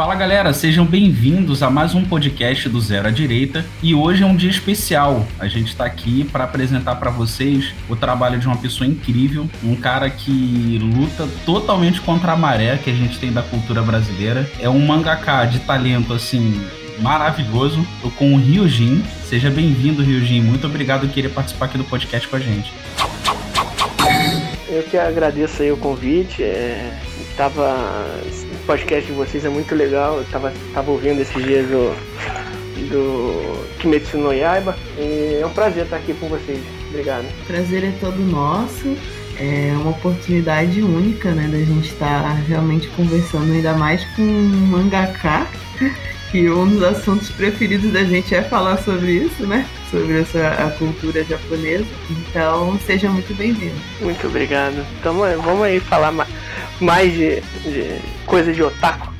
Fala galera, sejam bem-vindos a mais um podcast do Zero à Direita e hoje é um dia especial. A gente está aqui para apresentar para vocês o trabalho de uma pessoa incrível, um cara que luta totalmente contra a maré que a gente tem da cultura brasileira. É um mangaká de talento assim maravilhoso. Tô com o Ryujin. Seja bem-vindo, Ryujin. Muito obrigado por querer participar aqui do podcast com a gente. Eu que agradeço aí o convite. É, tava, o podcast de vocês é muito legal. Eu tava, tava ouvindo esses dias do, do Kimetsu no Yaiba. E é um prazer estar aqui com vocês. Obrigado. Prazer é todo nosso. É uma oportunidade única, né, da gente estar realmente conversando ainda mais com um mangaká que um dos assuntos preferidos da gente é falar sobre isso, né? Sobre essa a cultura japonesa. Então, seja muito bem-vindo. Muito obrigado. Então, vamos aí falar mais de, de coisa de otaku.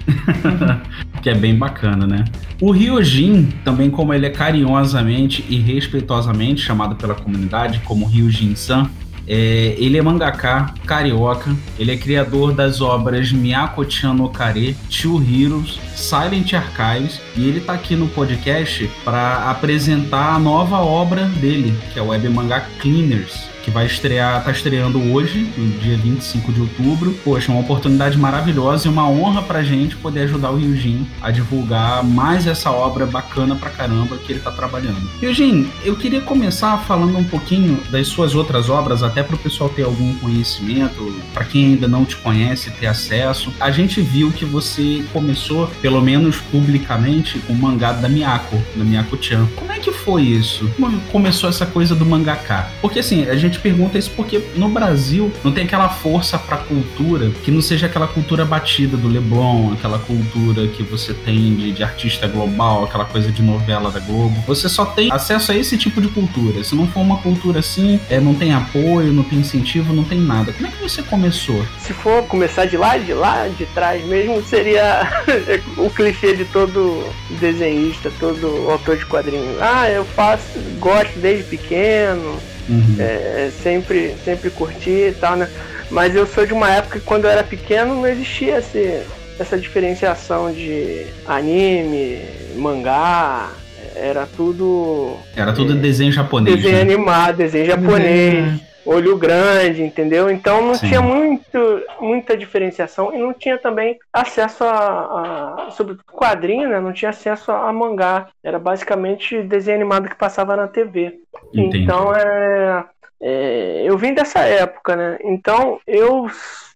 que é bem bacana, né? O Ryujin, também como ele é carinhosamente e respeitosamente chamado pela comunidade como Ryujin-san, é, ele é mangaká carioca, ele é criador das obras Miyako-chan no Kare, Two Heroes, Silent Archives. E ele está aqui no podcast para apresentar a nova obra dele, que é o Web Manga Cleaners que vai estrear, tá estreando hoje, no dia 25 de outubro. Poxa, uma oportunidade maravilhosa e uma honra pra gente poder ajudar o Ryujin a divulgar mais essa obra bacana pra caramba que ele tá trabalhando. Ryujin, eu queria começar falando um pouquinho das suas outras obras, até pro pessoal ter algum conhecimento, para quem ainda não te conhece, ter acesso. A gente viu que você começou, pelo menos publicamente, com o mangá da Miyako, da Miyako-chan. Como é que foi isso? Como começou essa coisa do mangaká? Porque assim, a gente pergunta isso porque no Brasil não tem aquela força pra cultura que não seja aquela cultura batida do Leblon, aquela cultura que você tem de, de artista global, aquela coisa de novela da Globo. Você só tem acesso a esse tipo de cultura. Se não for uma cultura assim, é, não tem apoio, não tem incentivo, não tem nada. Como é que você começou? Se for começar de lá, de lá, de trás mesmo, seria o clichê de todo desenhista, todo autor de quadrinhos. Ah, eu faço, gosto desde pequeno, Uhum. É, sempre, sempre curti e tal, né? Mas eu sou de uma época que quando eu era pequeno não existia esse, essa diferenciação de anime, mangá, era tudo. Era tudo é, desenho japonês. Desenho né? animado, desenho japonês. Uhum olho grande, entendeu? Então não Sim. tinha muito, muita diferenciação e não tinha também acesso a, a sobre quadrinho, né? Não tinha acesso a, a, mangá. Era basicamente desenho animado que passava na TV. Entendi. Então é, é, eu vim dessa época, né? Então eu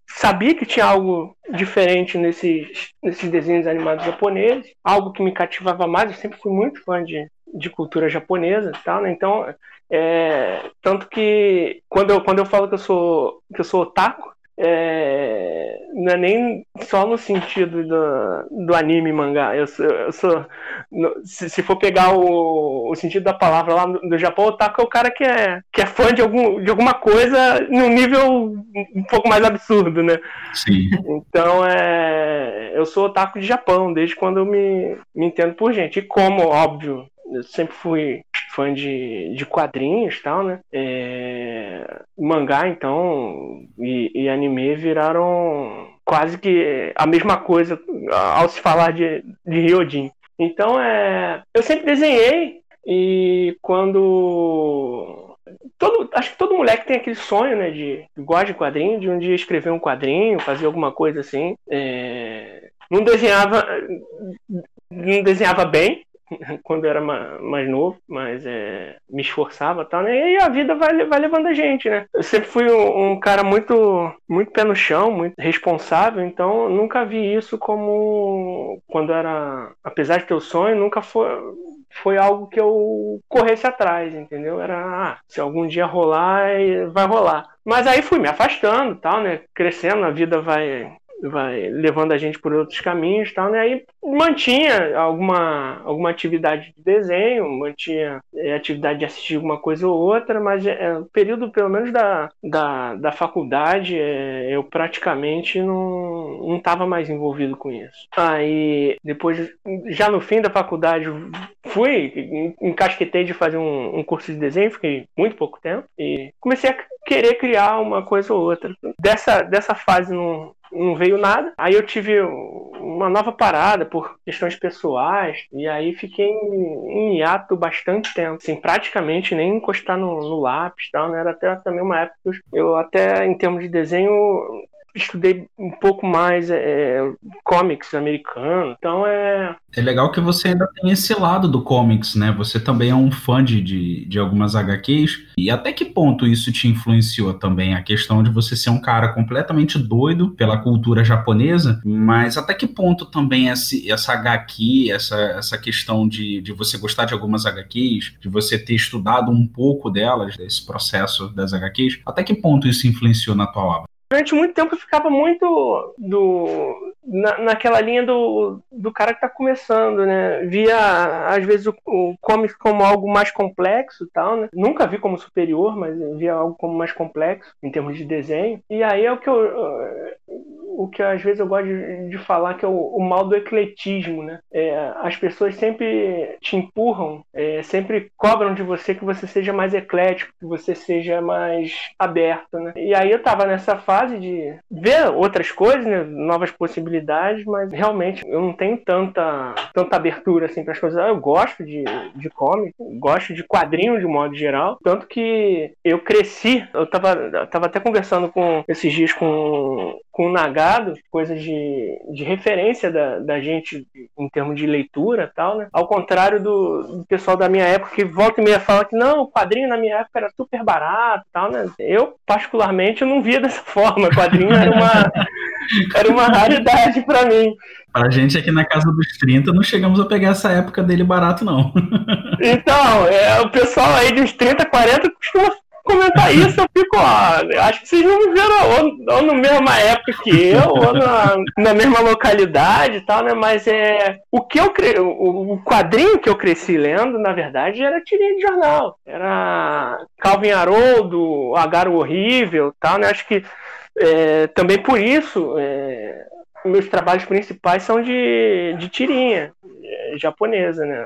sabia que tinha algo diferente nesses, nesses desenhos animados japoneses, algo que me cativava mais. Eu sempre fui muito fã de, de cultura japonesa e tal, né? Então é, tanto que quando eu, quando eu falo que eu sou que eu sou otaku, é, não é nem só no sentido do, do anime mangá. Eu sou, eu sou se, se, for pegar o, o sentido da palavra lá do, Japão, otaku é o cara que é, que é fã de, algum, de alguma coisa num nível um pouco mais absurdo, né? Sim. Então é, eu sou otaku de Japão desde quando eu me, me entendo por gente. E como, óbvio, eu sempre fui fã de, de quadrinhos e tal, né? É, mangá, então, e, e, anime viraram quase que a mesma coisa ao se falar de, de Ryojin. Então, é, eu sempre desenhei e quando todo, acho que todo moleque tem aquele sonho, né, de gosta de quadrinho, de um dia escrever um quadrinho, fazer alguma coisa assim. É, não desenhava, não desenhava bem, quando eu era mais novo, mas é, me esforçava e tal, né? E a vida vai, vai levando a gente, né? Eu sempre fui um, um, cara muito, muito pé no chão, muito responsável, então nunca vi isso como quando era. Apesar de ter o sonho, nunca foi. Foi algo que eu corresse atrás, entendeu? Era, ah, se algum dia rolar, vai rolar. Mas aí fui me afastando, tal, né? Crescendo, a vida vai vai levando a gente por outros caminhos tal, né? Aí mantinha alguma, alguma atividade de desenho, mantinha é, atividade de assistir alguma coisa ou outra, mas é, o período, pelo menos da, da, da faculdade, é, eu praticamente não estava mais envolvido com isso. Aí, depois, já no fim da faculdade, fui, encasquetei de fazer um, um curso de desenho, fiquei muito pouco tempo, e comecei a querer criar uma coisa ou outra. Dessa, dessa fase no, não veio nada. Aí eu tive uma nova parada por questões pessoais, e aí fiquei em hiato bastante tempo, assim, praticamente nem encostar no, no lápis, tal, né? Era até também uma época que eu até, em termos de desenho, estudei um pouco mais é, comics americanos, então é... É legal que você ainda tem esse lado do comics, né? Você também é um fã de, de, de algumas HQs, e até que ponto isso te influenciou também? A questão de você ser um cara completamente doido pela cultura japonesa, mas até que ponto também esse, essa HQ, essa, essa questão de, de você gostar de algumas HQs, de você ter estudado um pouco delas, desse processo das HQs, até que ponto isso influenciou na tua obra? Durante muito tempo eu ficava muito do, na, naquela linha do, do cara que está começando, né? Via, às vezes, o, o comics como algo mais complexo tal, né? Nunca vi como superior, mas via algo como mais complexo em termos de desenho. E aí é o que eu. O que às vezes eu gosto de, de falar que é o, o, mal do ecletismo, né? É, as pessoas sempre te empurram, é, sempre cobram de você que você seja mais eclético, que você seja mais aberto, né? E aí eu tava nessa fase de ver outras coisas, né? Novas possibilidades mas realmente eu não tenho tanta, tanta abertura assim para as coisas. Eu gosto de, de comic, gosto de quadrinhos de modo geral, tanto que eu cresci, eu tava, tava até conversando com esses dias com, com o Nagado, coisas de, de referência da, da gente em termos de leitura tal, né? Ao contrário do, do pessoal da minha época que volta e meia fala que não, o quadrinho na minha época era super barato tal, né? Eu, particularmente, não via dessa forma. O quadrinho era uma, era uma raridade para mim. Pra gente aqui na casa dos 30, não chegamos a pegar essa época dele barato, não. Então, é, o pessoal aí dos 30, 40 costuma comentar isso, eu fico, ó, acho que vocês não me viram ou, ou na mesma época que eu, ou na, na mesma localidade e tal, né? Mas é. O que eu cre... o, quadrinho que eu cresci lendo, na verdade, era tirinha de jornal. Era Calvin Haroldo, Agaro Horrível tal, né? Acho que é, também por isso, é, meus trabalhos principais são de, de tirinha é, japonesa, né?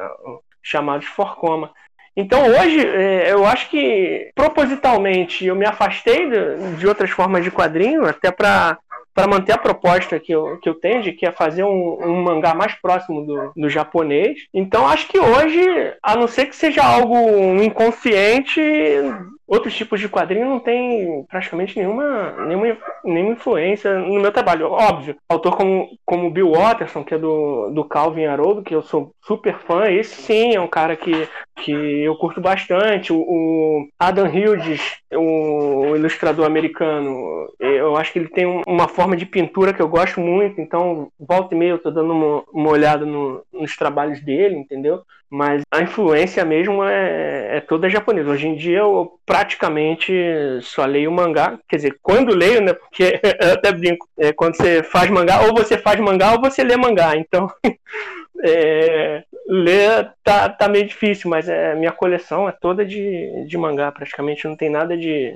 Chamados Forcoma. Então hoje é, eu acho que propositalmente eu me afastei de, outras formas de quadrinho, até para para manter a proposta que eu, que eu tenho de que é fazer um, um mangá mais próximo do, do japonês. Então acho que hoje, a não ser que seja algo inconsciente, outros tipos de quadrinho não tem praticamente nenhuma, nenhuma, nenhuma influência no meu trabalho. Óbvio, autor como, como Bill Watterson, que é do, do Calvin Haroldo, que eu sou super fã, esse sim é um cara que, que eu curto bastante. O, o Adam Hughes, o ilustrador americano, eu acho que ele tem uma forma de pintura que eu gosto muito, então volta e meia eu tô dando uma, uma olhada no, nos trabalhos dele, entendeu? Mas a influência mesmo é, é toda japonesa. Hoje em dia eu praticamente só leio mangá. Quer dizer, quando leio, né? Porque eu até brinco, é, quando você faz mangá, ou você faz mangá ou você lê mangá. Então, é, ler tá, tá meio difícil, mas é, minha coleção é toda de, de mangá, praticamente não tem nada de,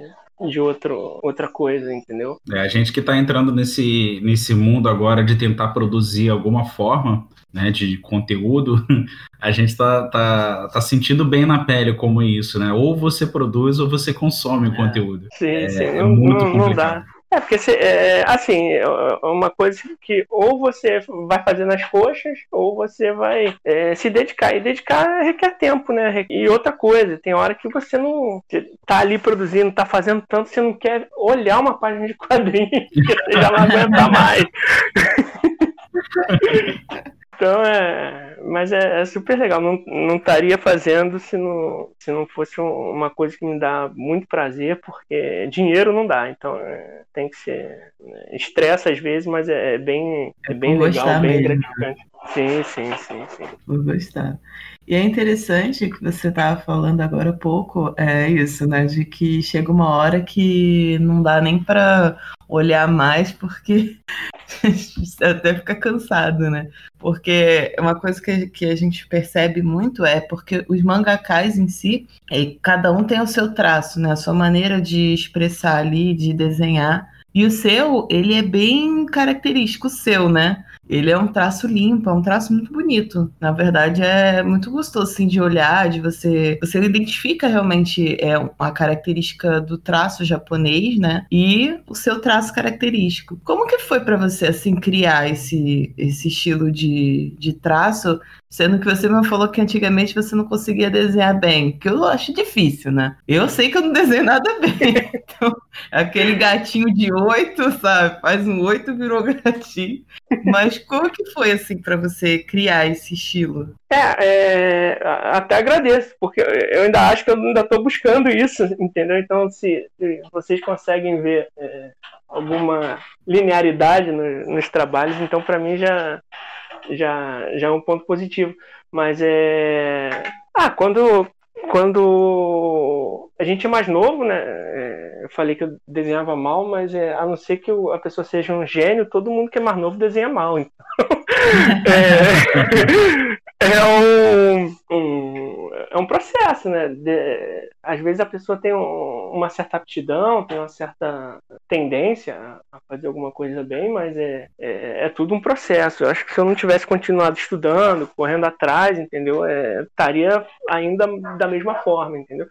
de outro, outra coisa, entendeu? É, a gente que está entrando nesse, nesse mundo agora de tentar produzir alguma forma né, de conteúdo, a gente está tá, tá sentindo bem na pele como isso, né? Ou você produz ou você consome o é. conteúdo. Sim, é, sim, é não, não, não dá. É, porque é, assim, é uma coisa que ou você vai fazer nas coxas, ou você vai é, se dedicar. E dedicar requer tempo, né? E outra coisa, tem hora que você não tá ali produzindo, tá fazendo tanto, você não quer olhar uma página de quadrinhos, porque você já não aguenta mais. Então é. Mas é, é, super legal. Não, não estaria fazendo se não, se não fosse uma coisa que me dá muito prazer, porque dinheiro não dá. Então é, tem que ser. Né, estressa às vezes, mas é, é bem, é bem legal, bem mesmo. gratificante. Sim, sim, sim, sim. Vou gostar. E é interessante que você estava falando agora há pouco, é isso, né? De que chega uma hora que não dá nem para olhar mais, porque até fica cansado, né? Porque uma coisa que, que a gente percebe muito é porque os mangakais em si, é, cada um tem o seu traço, né? A sua maneira de expressar ali, de desenhar. E o seu, ele é bem característico seu, né? Ele é um traço limpo, é um traço muito bonito. Na verdade, é muito gostoso assim, de olhar, de você. Você identifica realmente é, a característica do traço japonês, né? E o seu traço característico. Como que foi para você assim criar esse, esse estilo de, de traço Sendo que você me falou que antigamente você não conseguia desenhar bem, que eu acho difícil, né? Eu sei que eu não desenho nada bem. Então, aquele gatinho de oito, sabe? Faz um oito, virou gatinho. Mas como que foi, assim, para você criar esse estilo? É, é, até agradeço, porque eu ainda acho que eu ainda estou buscando isso, entendeu? Então, se, se vocês conseguem ver é, alguma linearidade no, nos trabalhos, então para mim já já, já é um ponto positivo. Mas é. Ah, quando, quando a gente é mais novo, né? Eu falei que eu desenhava mal, mas é, a não ser que a pessoa seja um gênio, todo mundo que é mais novo desenha mal. Então. é, é um, um, é um processo, né? De, às vezes a pessoa tem um, uma certa aptidão, tem uma certa tendência a fazer alguma coisa bem, mas é, é, é, tudo um processo. Eu acho que se eu não tivesse continuado estudando, correndo atrás, entendeu? É, estaria ainda da mesma forma, entendeu?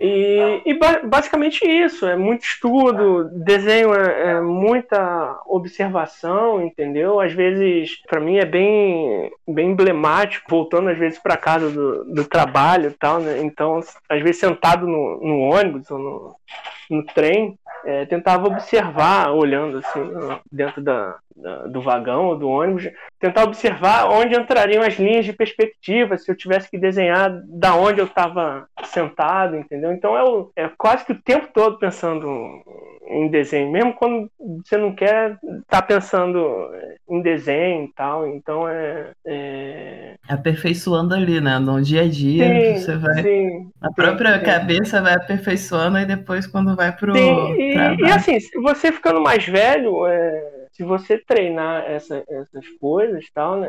E, e, basicamente isso, é muito estudo, desenho é, é muita observação, entendeu? Às vezes, para mim é bem, bem emblemático, voltando às vezes para casa do, do trabalho e tal, né? Então, às vezes sentado no, no ônibus ou no, no trem, é, tentava observar, olhando assim, dentro da, da, do vagão ou do ônibus, tentar observar onde entrariam as linhas de perspectiva, se eu tivesse que desenhar da onde eu estava sentado, entendeu? Então é, é quase que o tempo todo pensando em desenho, mesmo quando você não quer estar tá pensando em desenho e tal. Então é, é, Aperfeiçoando ali, né? No dia a dia, sim, você vai. Sim, a própria sim, cabeça vai aperfeiçoando e depois quando vai pro. Sim, e, e assim, você ficando mais velho. É se você treinar essa, essas coisas tal, né,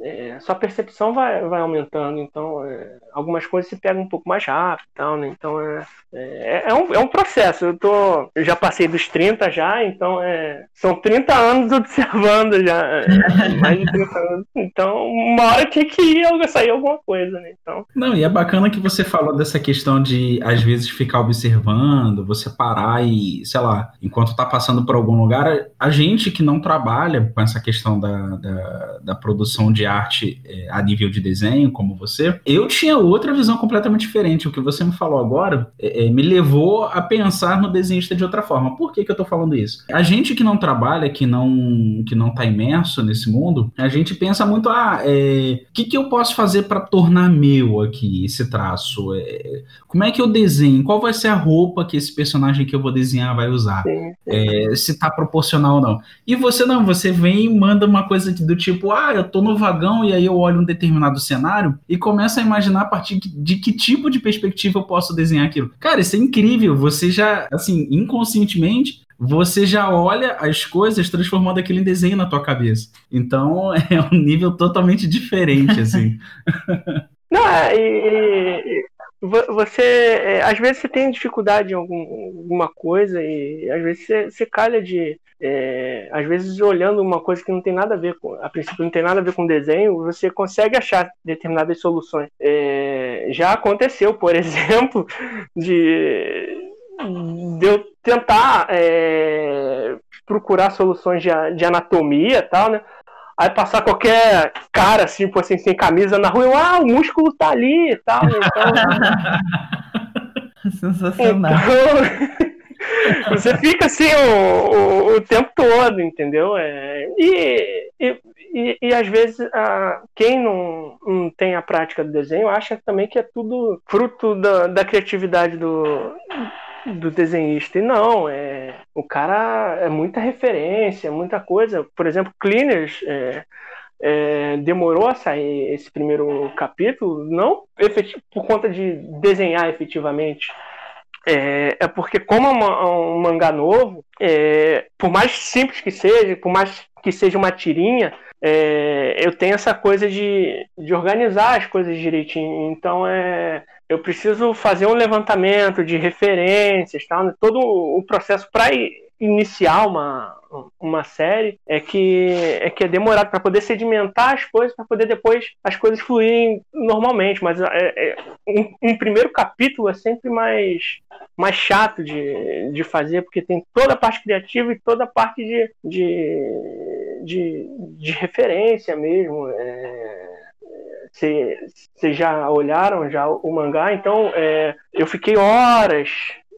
é, é, sua percepção vai, vai aumentando. Então, é, algumas coisas se pegam um pouco mais rápido tal, né? Então, é, é, é, um, é um processo. Eu, tô, eu já passei dos 30 já, então é, são 30 anos observando já. É, mais de 30 anos. Então, uma hora tem que ir sair alguma coisa, né? Então... Não, e é bacana que você falou dessa questão de, às vezes, ficar observando, você parar e, sei lá, enquanto tá passando por algum lugar, a gente que não trabalha com essa questão da, da, da produção de arte é, a nível de desenho, como você, eu tinha outra visão completamente diferente. O que você me falou agora é, é, me levou a pensar no desenhista de outra forma. Por que, que eu tô falando isso? A gente que não trabalha, que não que não tá imerso nesse mundo, a gente pensa muito, ah, o é, que, que eu posso fazer para tornar meu aqui esse traço? É, como é que eu desenho? Qual vai ser a roupa que esse personagem que eu vou desenhar vai usar? É, se tá proporcional ou não. E e você não, você vem e manda uma coisa do tipo, ah, eu tô no vagão e aí eu olho um determinado cenário e começo a imaginar a partir de que tipo de perspectiva eu posso desenhar aquilo. Cara, isso é incrível. Você já, assim, inconscientemente, você já olha as coisas transformando aquilo em desenho na tua cabeça. Então é um nível totalmente diferente, assim. Não, é, e, você é, às vezes você tem dificuldade em algum, alguma coisa e às vezes você, você calha de é, às vezes olhando uma coisa que não tem nada a ver com a princípio não tem nada a ver com desenho você consegue achar determinadas soluções. É, já aconteceu por exemplo de, de eu tentar é, procurar soluções de, de anatomia tal né Aí passar qualquer cara, assim, tipo assim, sem camisa na rua, eu, ah, o músculo tá ali e tal. Então... Sensacional. Então, você fica assim o, o, o, tempo todo, entendeu? É, e, e, e, e, às vezes a, quem não, não tem a prática do desenho acha também que é tudo fruto da, da criatividade do, do desenhista. E não, é, o cara é muita referência, muita coisa. Por exemplo, Cleaners é, é, demorou a sair esse primeiro capítulo, não por conta de desenhar efetivamente. É, é porque, como é um, um mangá novo, é, por mais simples que seja, por mais que seja uma tirinha, é, eu tenho essa coisa de, de organizar as coisas direitinho. Então, é, eu preciso fazer um levantamento de referências, tal, né? todo o processo para iniciar uma, uma série é que é que é demorado para poder sedimentar as coisas, para poder depois as coisas fluírem normalmente. Mas é, é, um, um, primeiro capítulo é sempre mais, mais chato de, de fazer, porque tem toda a parte criativa e toda a parte de, de, de, de referência mesmo. Vocês já olharam já o mangá? Então é, eu fiquei horas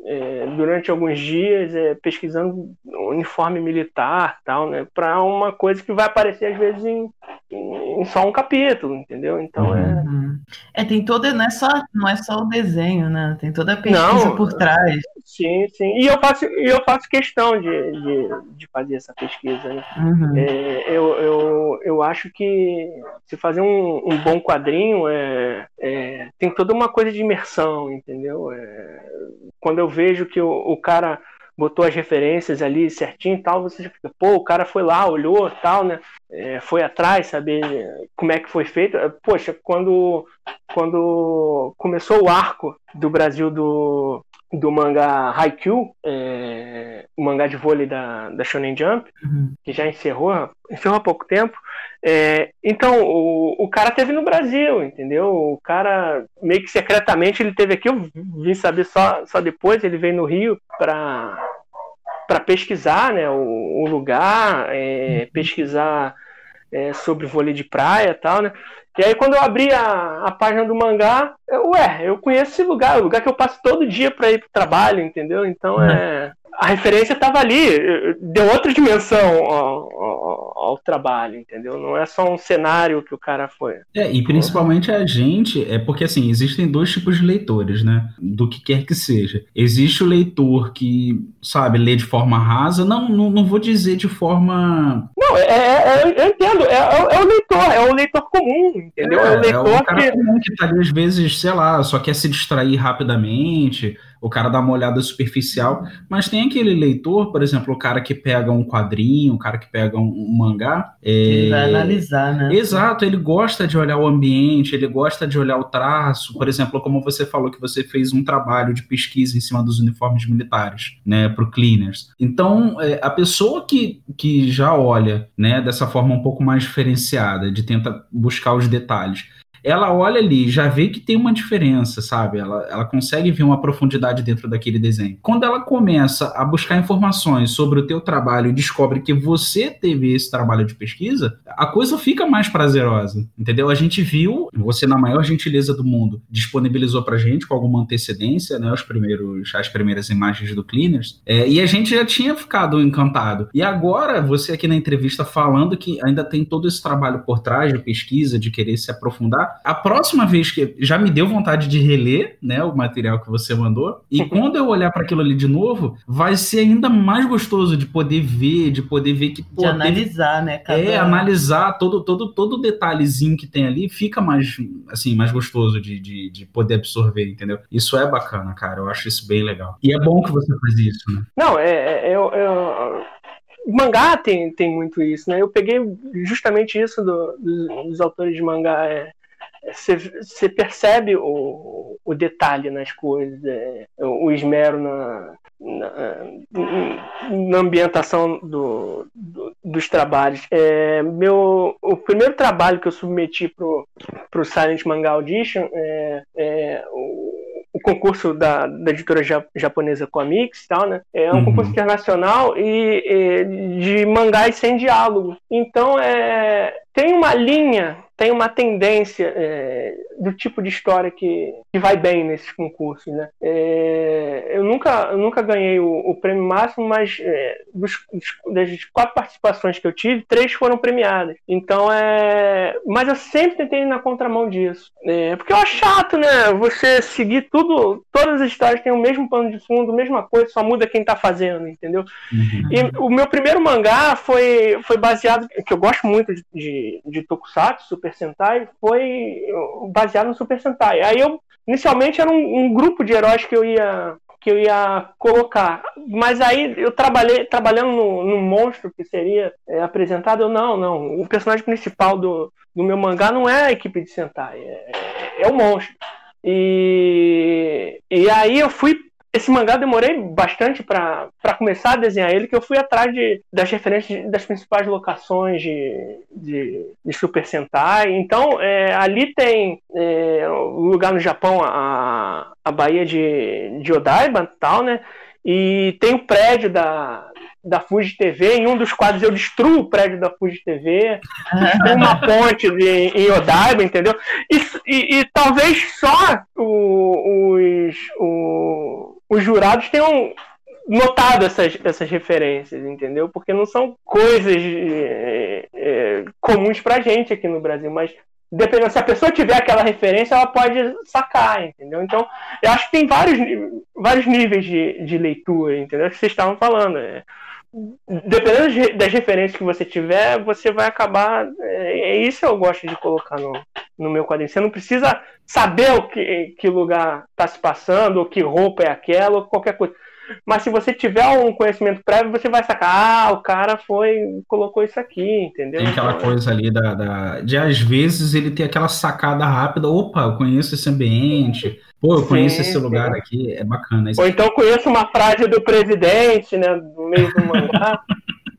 é, durante alguns dias é, pesquisando uniforme militar tal, né? Para uma coisa que vai aparecer às vezes em, em, só um capítulo, entendeu? Então é uhum. é. tem toda não é só não é só o desenho, né? Tem toda a pesquisa não, por trás. Sim, sim. E eu faço eu faço questão de, de, de fazer essa pesquisa. Né? Uhum. É, eu, eu, eu acho que se fazer um, um bom quadrinho é, é, tem toda uma coisa de imersão, entendeu? É, quando eu vejo que o, o cara botou as referências ali certinho e tal, você já fica, pô, o cara foi lá, olhou tal, né? É, foi atrás, saber como é que foi feito. Poxa, quando, quando começou o arco do Brasil do, do mangá Haikyuu, é, o mangá de vôlei da, da Shonen Jump, uhum. que já encerrou, encerrou há pouco tempo. É, então, o, o cara teve no Brasil, entendeu? O cara, meio que secretamente, ele teve aqui, eu vim saber só, só depois, ele veio no Rio para para pesquisar né, o, o lugar, é, pesquisar é, sobre vôlei de praia e tal, né? E aí quando eu abri a, a página do mangá, eu, ué, eu conheço esse lugar, é o lugar que eu passo todo dia para ir pro trabalho, entendeu? Então é. A referência estava ali, deu outra dimensão ao, ao, ao, trabalho, entendeu? Não é só um cenário que o cara foi. É, e principalmente a gente, é porque assim, existem dois tipos de leitores, né? Do que quer que seja. Existe o leitor que, sabe, lê de forma rasa, não, não, não vou dizer de forma. Não, é, é, é eu entendo, é, é, é, o leitor, é o leitor comum, entendeu? É, é o leitor é o cara que... comum que tá ali, às vezes, sei lá, só quer se distrair rapidamente, o cara dá uma olhada superficial, mas tem aquele leitor, por exemplo, o cara que pega um quadrinho, o cara que pega um, um mangá. É... Ele vai analisar, né? Exato, ele gosta de olhar o ambiente, ele gosta de olhar o traço. Por exemplo, como você falou que você fez um trabalho de pesquisa em cima dos uniformes militares, né, para o Cleaners. Então, é, a pessoa que, que já olha, né, dessa forma um pouco mais diferenciada, de tentar buscar os detalhes, ela olha ali, já vê que tem uma diferença, sabe? Ela, ela consegue ver uma profundidade dentro daquele desenho. Quando ela começa a buscar informações sobre o teu trabalho e descobre que você teve esse trabalho de pesquisa, a coisa fica mais prazerosa, entendeu? A gente viu, você na maior gentileza do mundo, disponibilizou pra gente com alguma antecedência, né, os primeiros, as primeiras imagens do Cleaners, é, e a gente já tinha ficado encantado. E agora, você aqui na entrevista falando que ainda tem todo esse trabalho por trás de pesquisa, de querer se aprofundar, a próxima vez que já me deu vontade de reler, né, o material que você mandou, e quando eu olhar para aquilo ali de novo, vai ser ainda mais gostoso de poder ver, de poder ver que pô, de analisar, teve... né, cada... É, analisar todo todo todo detalhezinho que tem ali, fica mais assim, mais gostoso de, de, de poder absorver, entendeu? Isso é bacana, cara. Eu acho isso bem legal. E é bom que você faz isso, né? Não, é, é eu, eu mangá tem, tem muito isso, né? Eu peguei justamente isso do, dos, dos, autores de mangá. É, você percebe o, o detalhe nas coisas, é, o esmero na, na, na ambientação do, do, dos trabalhos. É, meu, o primeiro trabalho que eu submeti para o Silent Manga Audition é, é o, o concurso da, da editora japonesa Comics tal, né? É um uhum. concurso internacional e, e, de mangás sem diálogo. Então é, tem uma linha tem uma tendência é, do tipo de história que, que vai bem nesses concursos. Né? É, eu, nunca, eu nunca ganhei o, o prêmio máximo, mas é, dos, das quatro participações que eu tive, três foram premiadas. Então é. Mas eu sempre tentei ir na contramão disso. É, porque eu acho chato, né? Você seguir tudo, todas as histórias têm o mesmo pano de fundo, a mesma coisa, só muda quem tá fazendo, entendeu? Uhum. E o meu primeiro mangá foi, foi baseado, que eu gosto muito de, de, de Tokusatsu, Super Sentai foi baseado no Super Sentai. Aí eu inicialmente era um, um, grupo de heróis que eu ia que eu ia colocar, mas aí eu trabalhei trabalhando no, no monstro que seria é, apresentado. Eu não, não. O personagem principal do, do meu mangá não é a equipe de Sentai, é, é o monstro. E, e aí eu fui esse mangá eu demorei bastante para começar a desenhar ele, que eu fui atrás de, das referências das principais locações de, de, de Super Sentai. Então, é, ali tem é, um lugar no Japão, a, a Baía de, de Odaiba tal, né? E tem o prédio da, da Fuji TV. Em um dos quadros eu destruo o prédio da Fuji TV, uma ponte de, em Odaiba, entendeu? E, e, e talvez só o, os, o, os jurados tenham notado essas, essas referências, entendeu? Porque não são coisas é, é, comuns pra gente aqui no Brasil, mas dependendo se a pessoa tiver aquela referência, ela pode sacar, entendeu? Então, eu acho que tem vários, vários níveis de, de leitura, entendeu? Que vocês estavam falando. É, dependendo das referências que você tiver, você vai acabar. É, é isso eu gosto de colocar no, no meu quadrinho. Você não precisa saber o que, que lugar está se passando, ou que roupa é aquela, ou qualquer coisa. Mas se você tiver um conhecimento prévio, você vai sacar, ah, o cara foi, colocou isso aqui, entendeu? Tem aquela então, coisa ali da, da, de às vezes ele tem aquela sacada rápida, opa, eu conheço esse ambiente, pô, eu sim, conheço esse sim. lugar aqui, é bacana. Ou então conheço uma frase do presidente, né, no meio do mangá.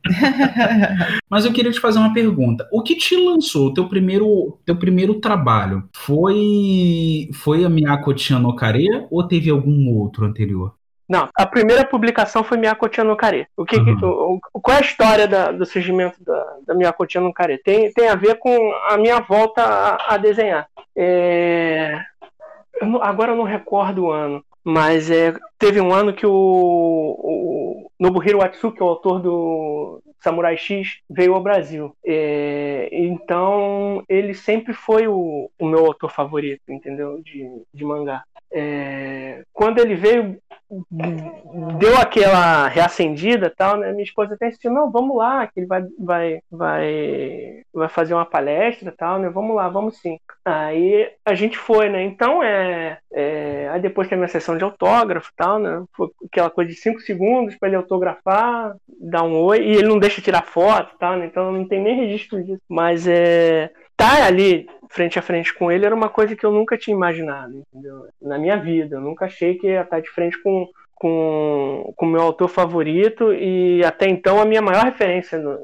Mas eu queria te fazer uma pergunta. O que te lançou teu primeiro teu primeiro trabalho? Foi foi a Miyako no Kare ou teve algum outro anterior? Não, a primeira publicação foi Miyakotia no Kare. O que, uhum. que o, o, qual é a história da, do surgimento da, da Miyakotia no Kare? Tem, tem a ver com a minha volta a, a desenhar. É, eu agora eu não recordo o ano, mas é, teve um ano que o, o Nobuhiro Atsuki, o autor do Samurai X, veio ao Brasil. É, então ele sempre foi o, o meu autor favorito, entendeu? De, de mangá. É, quando ele veio, deu aquela reacendida tal, né? Minha esposa até insistiu, não, vamos lá, que ele vai, vai, vai, vai fazer uma palestra tal, né? Vamos lá, vamos sim. Aí a gente foi, né? Então é, é aí depois teve a sessão de autógrafo tal, né? Foi aquela coisa de cinco segundos para ele autografar, dar um oi, e ele não deixa tirar foto tal, né? Então não tem nem registro disso. Mas é tá ali frente a frente com ele era uma coisa que eu nunca tinha imaginado, entendeu? Na minha vida. Eu nunca achei que ia estar de frente com com o meu autor favorito e até então a minha maior referência no,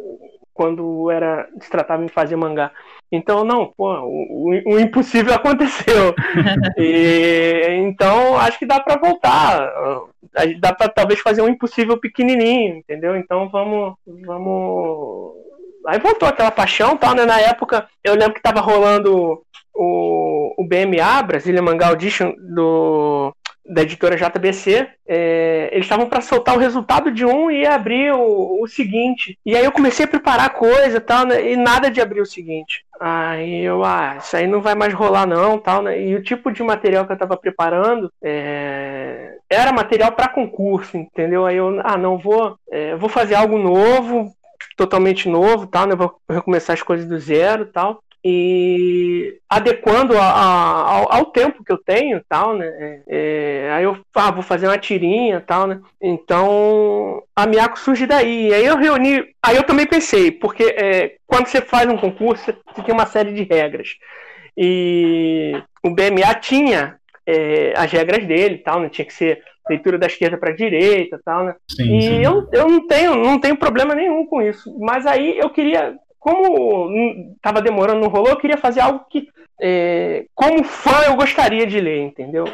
quando era se tratava em fazer mangá. Então, não, pô, o, o impossível aconteceu. e, então, acho que dá para voltar. Dá para talvez fazer um impossível pequenininho, entendeu? Então, vamos, vamos Aí voltou aquela paixão tal, né? Na época, eu lembro que tava rolando o, o BMA, Brasília Manga Audition, do, da editora JBC. É, eles estavam para soltar o resultado de um e abrir o, o, seguinte. E aí eu comecei a preparar coisa tal, né? E nada de abrir o seguinte. Aí eu, ah, isso aí não vai mais rolar não, tal, né? E o tipo de material que eu tava preparando é, era material para concurso, entendeu? Aí eu, ah, não vou, é, vou fazer algo novo, totalmente novo, tal, né? Vou recomeçar as coisas do zero, tal. E adequando a, a, ao, ao, tempo que eu tenho, tal, né? É, é, aí eu ah, vou fazer uma tirinha, tal, né? Então a Miaco surge daí. Aí eu reuni, aí eu também pensei, porque é, quando você faz um concurso, você tem uma série de regras. E o BMA tinha é, as regras dele, tal, né? Tinha que ser leitura da esquerda para a direita tal, né? Sim, e sim. Eu, eu não tenho, não tenho problema nenhum com isso. Mas aí eu queria, como estava demorando, não rolou, eu queria fazer algo que, é, como fã, eu gostaria de ler, entendeu?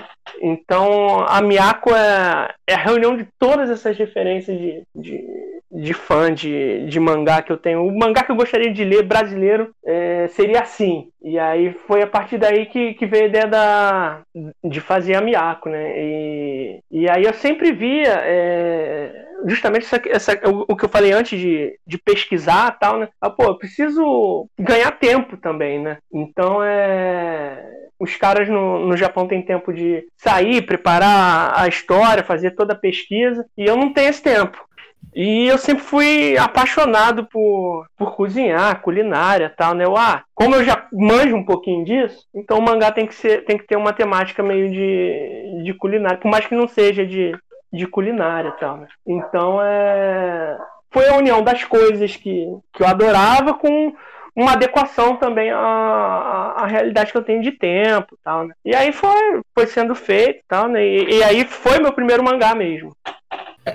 Então, a Miyako é, é a reunião de todas essas referências de, de, de fã de, de mangá que eu tenho. O mangá que eu gostaria de ler brasileiro é, seria assim. E aí foi a partir daí que, que veio a ideia da, de fazer a Miyako, né? E, e aí eu sempre via é, justamente essa, essa, o, o, que eu falei antes de, de pesquisar tal, né? Ah, pô, eu preciso ganhar tempo também, né? Então é. Os caras no, no Japão têm tempo de sair, preparar a história, fazer toda a pesquisa, e eu não tenho esse tempo. E eu sempre fui apaixonado por, por cozinhar, culinária tal, né? Eu, ah, como eu já manjo um pouquinho disso, então o mangá tem que, ser, tem que ter uma temática meio de, de culinária, por mais que não seja de, de culinária tal, né? Então é. Foi a união das coisas que, que eu adorava com uma adequação também à, à, realidade que eu tenho de tempo tal, né? E aí foi, foi sendo feito tal, né? E, e aí foi meu primeiro mangá mesmo.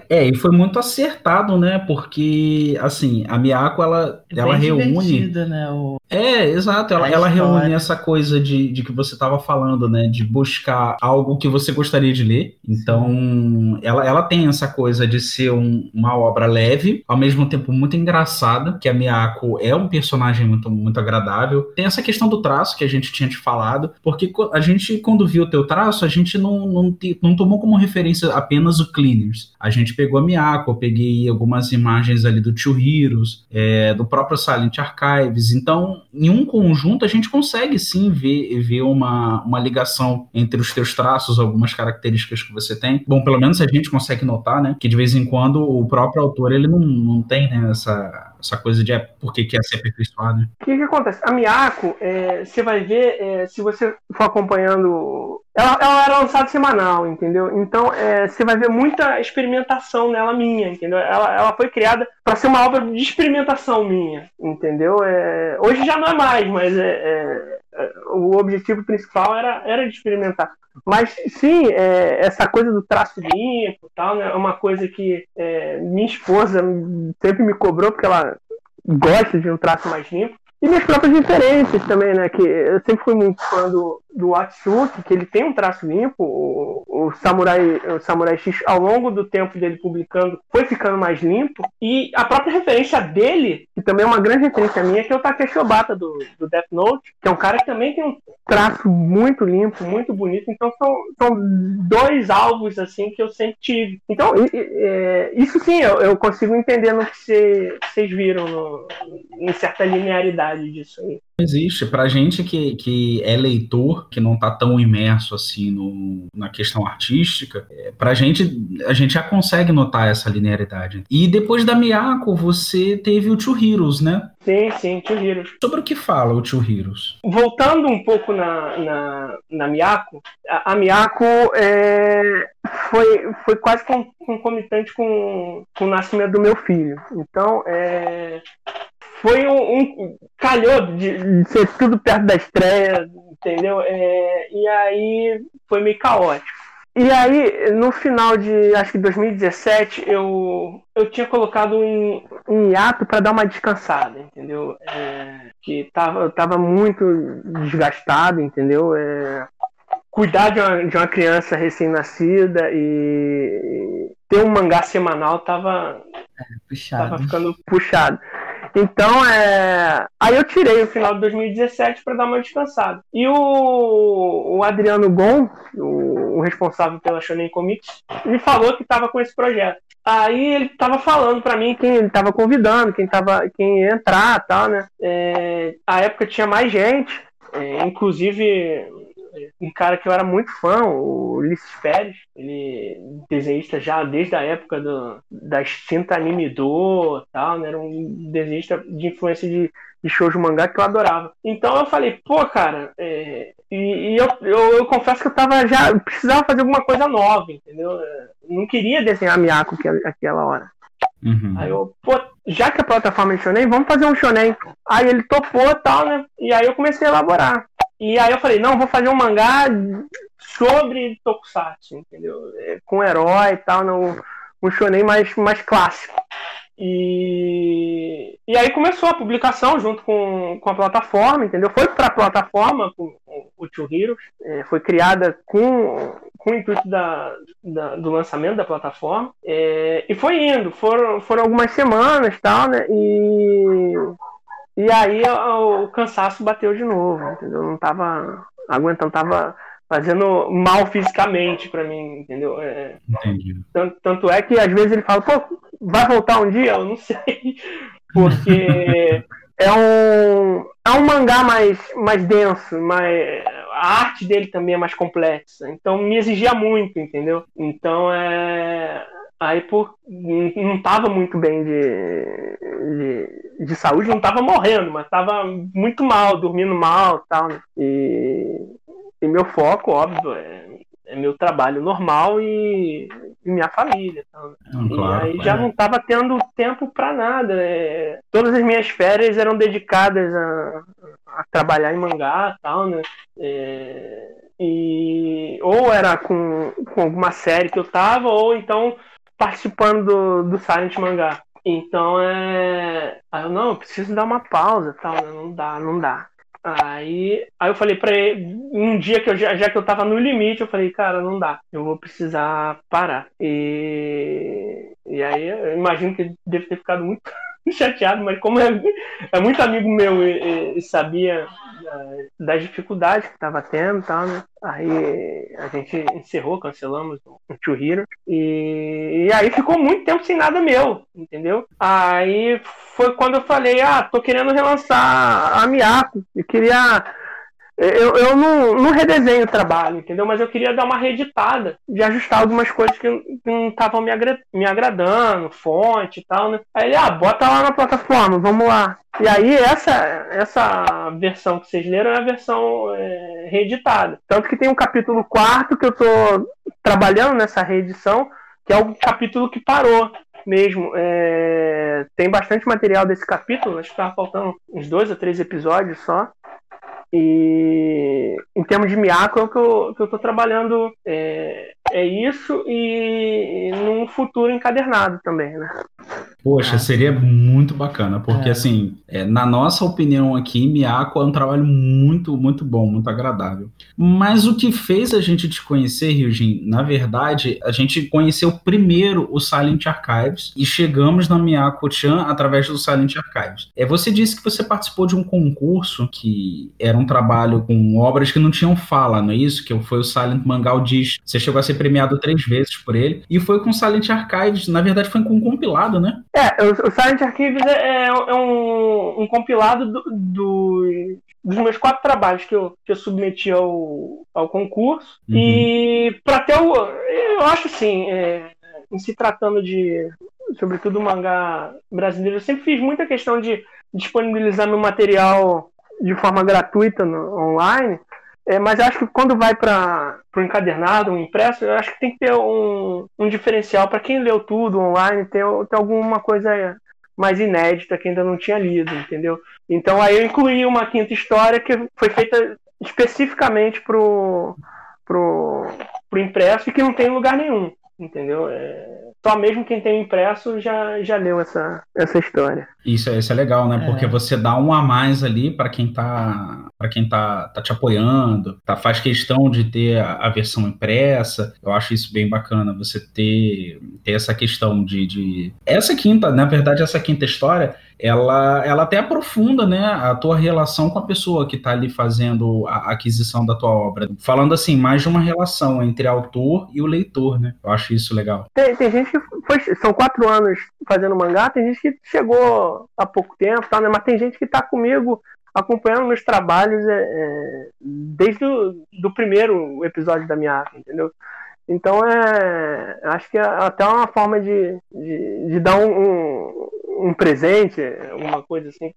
É, e foi muito acertado, né? Porque, assim, a Miyako, ela, é ela reúne. Né, o... É, exato. Ela, ela reúne essa coisa de, de que você estava falando, né? De buscar algo que você gostaria de ler. Então, ela, ela tem essa coisa de ser um, uma obra leve, ao mesmo tempo muito engraçada, que a Miyako é um personagem muito, muito agradável. Tem essa questão do traço que a gente tinha te falado, porque a gente, quando viu o teu traço, a gente não, não, não tomou como referência apenas o Cleaners. A gente pegou a Miyako, eu peguei algumas imagens ali do Two Heroes, é, do próprio Silent Archives. Então, em um conjunto, a gente consegue sim ver, ver uma, uma ligação entre os teus traços, algumas características que você tem. Bom, pelo menos a gente consegue notar, né? Que de vez em quando o próprio autor ele não, não tem né, essa essa coisa de é, por que quer ser aperfeiçoado. O que, que acontece? A Miyako, é, você vai ver, é, se você for acompanhando. Ela, ela era lançada semanal, entendeu? Então é, você vai ver muita experimentação nela minha, entendeu? Ela, ela foi criada para ser uma obra de experimentação minha, entendeu? É, hoje já não é mais, mas é, é, é, o objetivo principal era, era de experimentar. Mas sim, é, essa coisa do traço limpo tal, né, é uma coisa que é, minha esposa sempre me cobrou, porque ela gosta de um traço mais limpo. E minhas próprias referências também, né? Que eu sempre fui muito fã do, do Atsuki, que ele tem um traço limpo. O, o, Samurai, o Samurai X, ao longo do tempo dele publicando, foi ficando mais limpo. E a própria referência dele, que também é uma grande referência minha, que é o Takeshi Obata do, do Death Note, que é um cara que também tem um traço muito limpo, muito bonito. Então são, são dois alvos assim que eu sempre tive. Então, é, isso sim, eu, eu, consigo entender no que vocês viram no, em certa linearidade disso aí. Existe. Pra gente que, que é leitor, que não tá tão imerso assim no, na questão artística, é, pra gente, a gente já consegue notar essa linearidade. E depois da Miyako, você teve o Two Heroes, né? Sim, sim, Two Heroes. Sobre o que fala o Two Heroes? Voltando um pouco na, na, na Miyako, a, a Miyako é, foi, foi quase concomitante com, com o nascimento do meu filho. Então, é, foi um, um calhou de, de, ser tudo perto da estreia, entendeu? É, e aí foi meio caótico. E aí, no final de, acho que 2017, eu, eu tinha colocado um, um hiato para dar uma descansada, entendeu? É, que tava, eu tava muito desgastado, entendeu? É, cuidar de uma, de uma criança recém-nascida e, ter um mangá semanal tava, é, puxado. tava ficando puxado. Então, é... aí eu tirei o final de 2017 para dar uma descansada. E o, o Adriano Gon, o, o responsável pela Shonen Comics, me falou que estava com esse projeto. Aí ele estava falando para mim quem ele estava convidando, quem, tava, quem ia entrar tal, né? É... A época tinha mais gente, é... inclusive um cara que eu era muito fã, o Ulisses Pérez, ele desenhista já desde a época do, da extinta Anime Do tal, né? Era um desenhista de influência de, de shows de mangá que eu adorava. Então eu falei, pô, cara, é... e, e eu, eu, eu, confesso que eu tava já, eu precisava fazer alguma coisa nova, entendeu? Eu não queria desenhar Miyako aquela hora. Uhum. Aí eu, pô, já que a plataforma é shonen, vamos fazer um shonen. Aí ele topou e tal, né? E aí eu comecei a elaborar. E aí eu falei, não, vou fazer um mangá sobre Tokusatsu, entendeu? É, com herói e tal, não, um shonen mais, mais clássico. E, e aí começou a publicação junto com, com a plataforma, entendeu? Foi para a plataforma, com, com o Two Heroes, é, foi criada com, com o intuito da, da, do lançamento da plataforma. É, e foi indo, foram, foram algumas semanas tal, né? E e aí o cansaço bateu de novo, entendeu? Não tava aguentando, tava fazendo mal fisicamente para mim, entendeu? É, Entendi. Tanto, tanto, é que às vezes ele fala, pô, vai voltar um dia? Eu não sei. Porque é um, é um mangá mais, mais denso, mais, a arte dele também é mais complexa. Então me exigia muito, entendeu? Então é Aí por não estava muito bem de, de, de, saúde, não estava morrendo, mas estava muito mal, dormindo mal tal. Né? E, e meu foco, óbvio, é é meu trabalho normal e, e minha família. Então, e aí já não estava tendo tempo para nada. É, todas as minhas férias eram dedicadas a, a trabalhar em mangá tal, né? É, e ou era com, com alguma série que eu tava, ou então participando do, do Silent Mangá. Então é. Aí eu, não, eu preciso dar uma pausa, tal, né? não dá, não dá. Aí, aí eu falei pra ele, um dia que eu já, já que eu tava no limite, eu falei, cara, não dá, eu vou precisar parar. E, e aí eu imagino que ele deve ter ficado muito chateado, mas como é, é muito amigo meu e, e sabia das dificuldades que estava tendo tal, né? Aí a gente encerrou, cancelamos o Two Hero. E, e, aí ficou muito tempo sem nada meu, entendeu? Aí foi quando eu falei, ah, tô querendo relançar a Miyako. Eu queria eu, eu não, não redesenho o trabalho, entendeu? Mas eu queria dar uma reeditada, de ajustar algumas coisas que não estavam me, agra me agradando, fonte e tal, né? Aí ele, ah, bota lá na plataforma, vamos lá. E aí essa, essa versão que vocês leram é a versão é, reeditada. Tanto que tem um capítulo quarto que eu tô trabalhando nessa reedição, que é o capítulo que parou mesmo. É, tem bastante material desse capítulo, acho que estava faltando uns dois ou três episódios só. E em termos de Miyako é o que eu, que eu tô trabalhando é, é isso e, num futuro encadernado também, né? Poxa, seria muito bacana, porque é. assim, é, na nossa opinião aqui, Miyako é um trabalho muito, muito bom, muito agradável. Mas o que fez a gente te conhecer, Ryujin, na verdade, a gente conheceu primeiro o Silent Archives e chegamos na Miyako-chan através do Silent Archives. É, você disse que você participou de um concurso que era um trabalho com obras que não tinham fala, não é isso? Que foi o Silent Manga Audition. Você chegou a ser premiado três vezes por ele e foi com Silent Archives, na verdade foi com um compilado, né? É, o, Silent Archives é, é, é um, um, compilado do, do, dos meus quatro trabalhos que eu, que eu submeti ao, ao concurso. Uhum. E para ter o. Eu acho assim, é, em se tratando de. Sobretudo mangá brasileiro, eu sempre fiz muita questão de disponibilizar meu material de forma gratuita no, online. É, mas acho que quando vai para o encadernado, um impresso, eu acho que tem que ter um, um diferencial para quem leu tudo online, ter, ter alguma coisa mais inédita que ainda não tinha lido, entendeu? Então aí eu incluí uma quinta história que foi feita especificamente pro, pro, pro impresso e que não tem lugar nenhum, entendeu? É, só mesmo quem tem impresso já, já leu essa, essa história. Isso, isso é legal, né? É. Porque você dá um a mais ali para quem tá para quem tá, tá te apoiando, tá, faz questão de ter a, a, versão impressa. Eu acho isso bem bacana, você ter, ter essa questão de, de. Essa quinta, na verdade, essa quinta história, ela, ela até aprofunda né, a tua relação com a pessoa que está ali fazendo a aquisição da tua obra. Falando assim, mais de uma relação entre autor e o leitor, né? Eu acho isso legal. Tem, tem gente que foi, são quatro anos fazendo mangá, tem gente que chegou há pouco tempo, tá, né? mas tem gente que está comigo acompanhando meus trabalhos é, é, desde o do primeiro episódio da minha arte, entendeu? Então é, acho que é até uma forma de, de, de dar um, um, um presente, alguma coisa assim,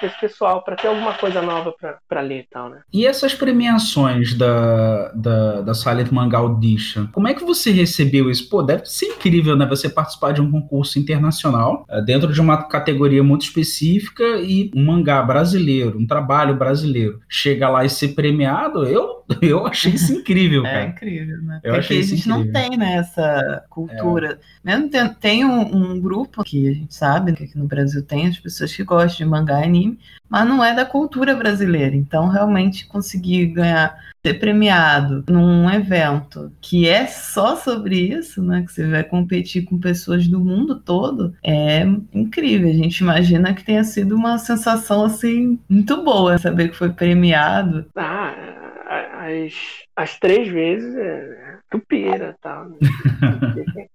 para esse pessoal, para ter alguma coisa nova para ler e tal, né? E essas premiações da, da, da Silent Manga Audition, como é que você recebeu isso? Pô, deve ser incrível, né? Você participar de um concurso internacional, eh, dentro de uma categoria muito específica e um mangá brasileiro, um trabalho brasileiro, chega lá e ser premiado, eu, eu achei isso incrível, é cara. É incrível, né? Eu Porque a gente incrível. não tem, né, essa cultura. É. Mesmo tem, tem um, um grupo que a gente sabe sabe que aqui no Brasil tem as pessoas que gostam de mangá e anime, mas não é da cultura brasileira. Então, realmente conseguir ganhar, ser premiado num evento que é só sobre isso, né? Que você vai competir com pessoas do mundo todo, é incrível. A gente imagina que tenha sido uma sensação assim muito boa saber que foi premiado. Ah, as, as três vezes é tupira tal. Né?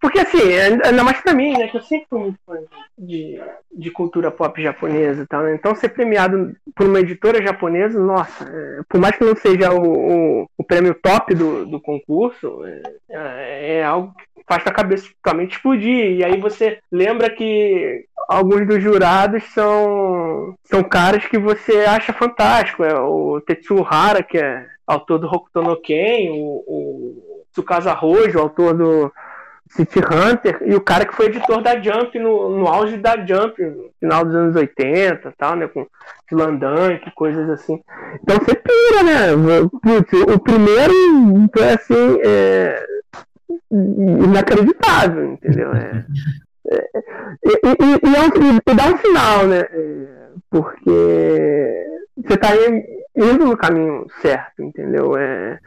Porque assim, ainda mais pra mim, né? Que eu sempre fui muito fã de, de cultura pop japonesa e tal, né? Então ser premiado por uma editora japonesa, nossa, é, por mais que não seja o, o, o prêmio top do, do concurso, é, é algo que faz a cabeça totalmente explodir. E aí você lembra que alguns dos jurados são, são caras que você acha fantástico. É o Tetsuo Hara, que é autor do Hokuto no Ken, o, o Tsukasa Rojo, autor do City Hunter, e o cara que foi editor da Jump no, no auge da Jump, no final dos anos 80 tal, né? Com Slandunk, coisas assim. Então você pira, né? Putz, o primeiro foi assim. É, inacreditável, entendeu? É, é, e, e, e, é um, e, dá um sinal, né? É, porque você está indo no caminho certo, entendeu? É,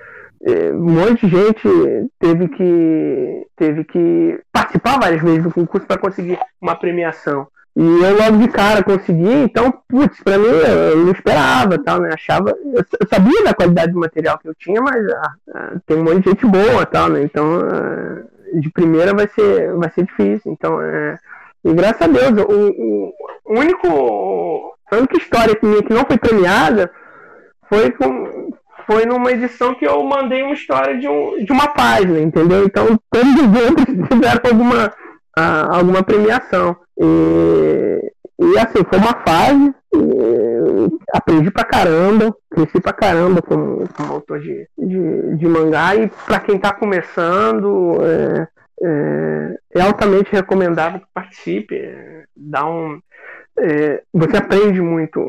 é, um monte de gente teve que, teve que participar várias vezes do concurso para conseguir uma premiação. E eu logo de cara consegui, então, putz, pra mim eu não esperava, tal, né? Achava, eu, sabia da qualidade do material que eu tinha, mas ah, ah, tem um monte de gente boa, tal, né? Então, ah, de primeira vai ser, vai ser difícil. Então, é, e graças a Deus, o, o, único, a única história que, que não foi premiada foi com, foi numa edição que eu mandei uma história de, um, de uma página, entendeu? Então, todos os outros tiveram alguma, alguma premiação. E, e assim, foi uma fase, aprendi pra caramba, cresci pra caramba como, como autor de, de, de, mangá, e pra quem tá começando, é, é, é altamente recomendável que participe, é, dá um, é, você aprende muito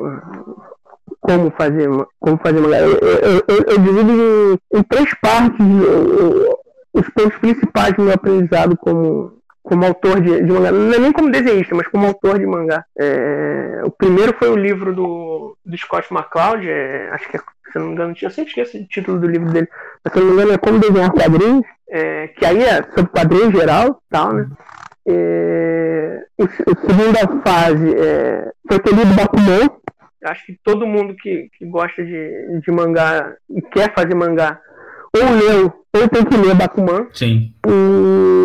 como fazer, como fazer mangá. Eu, eu, eu, eu divido em, em, três partes os pontos principais do meu aprendizado como, como autor de, de, mangá, não é nem como desenhista, mas como autor de mangá. É, o primeiro foi o livro do, do Scott McCloud, é, acho que é, se não me engano, eu sempre esqueço o título do livro dele, mas se não me engano é Como Desenhar Quadrinhos, é, que aí é sobre quadrinhos geral, tal, né? É, o, a segunda fase é, foi ter lido Bakuman, acho que todo mundo que, que gosta de, de mangá e quer fazer mangá ou leu ou tem que ler Bakuman. Sim. E,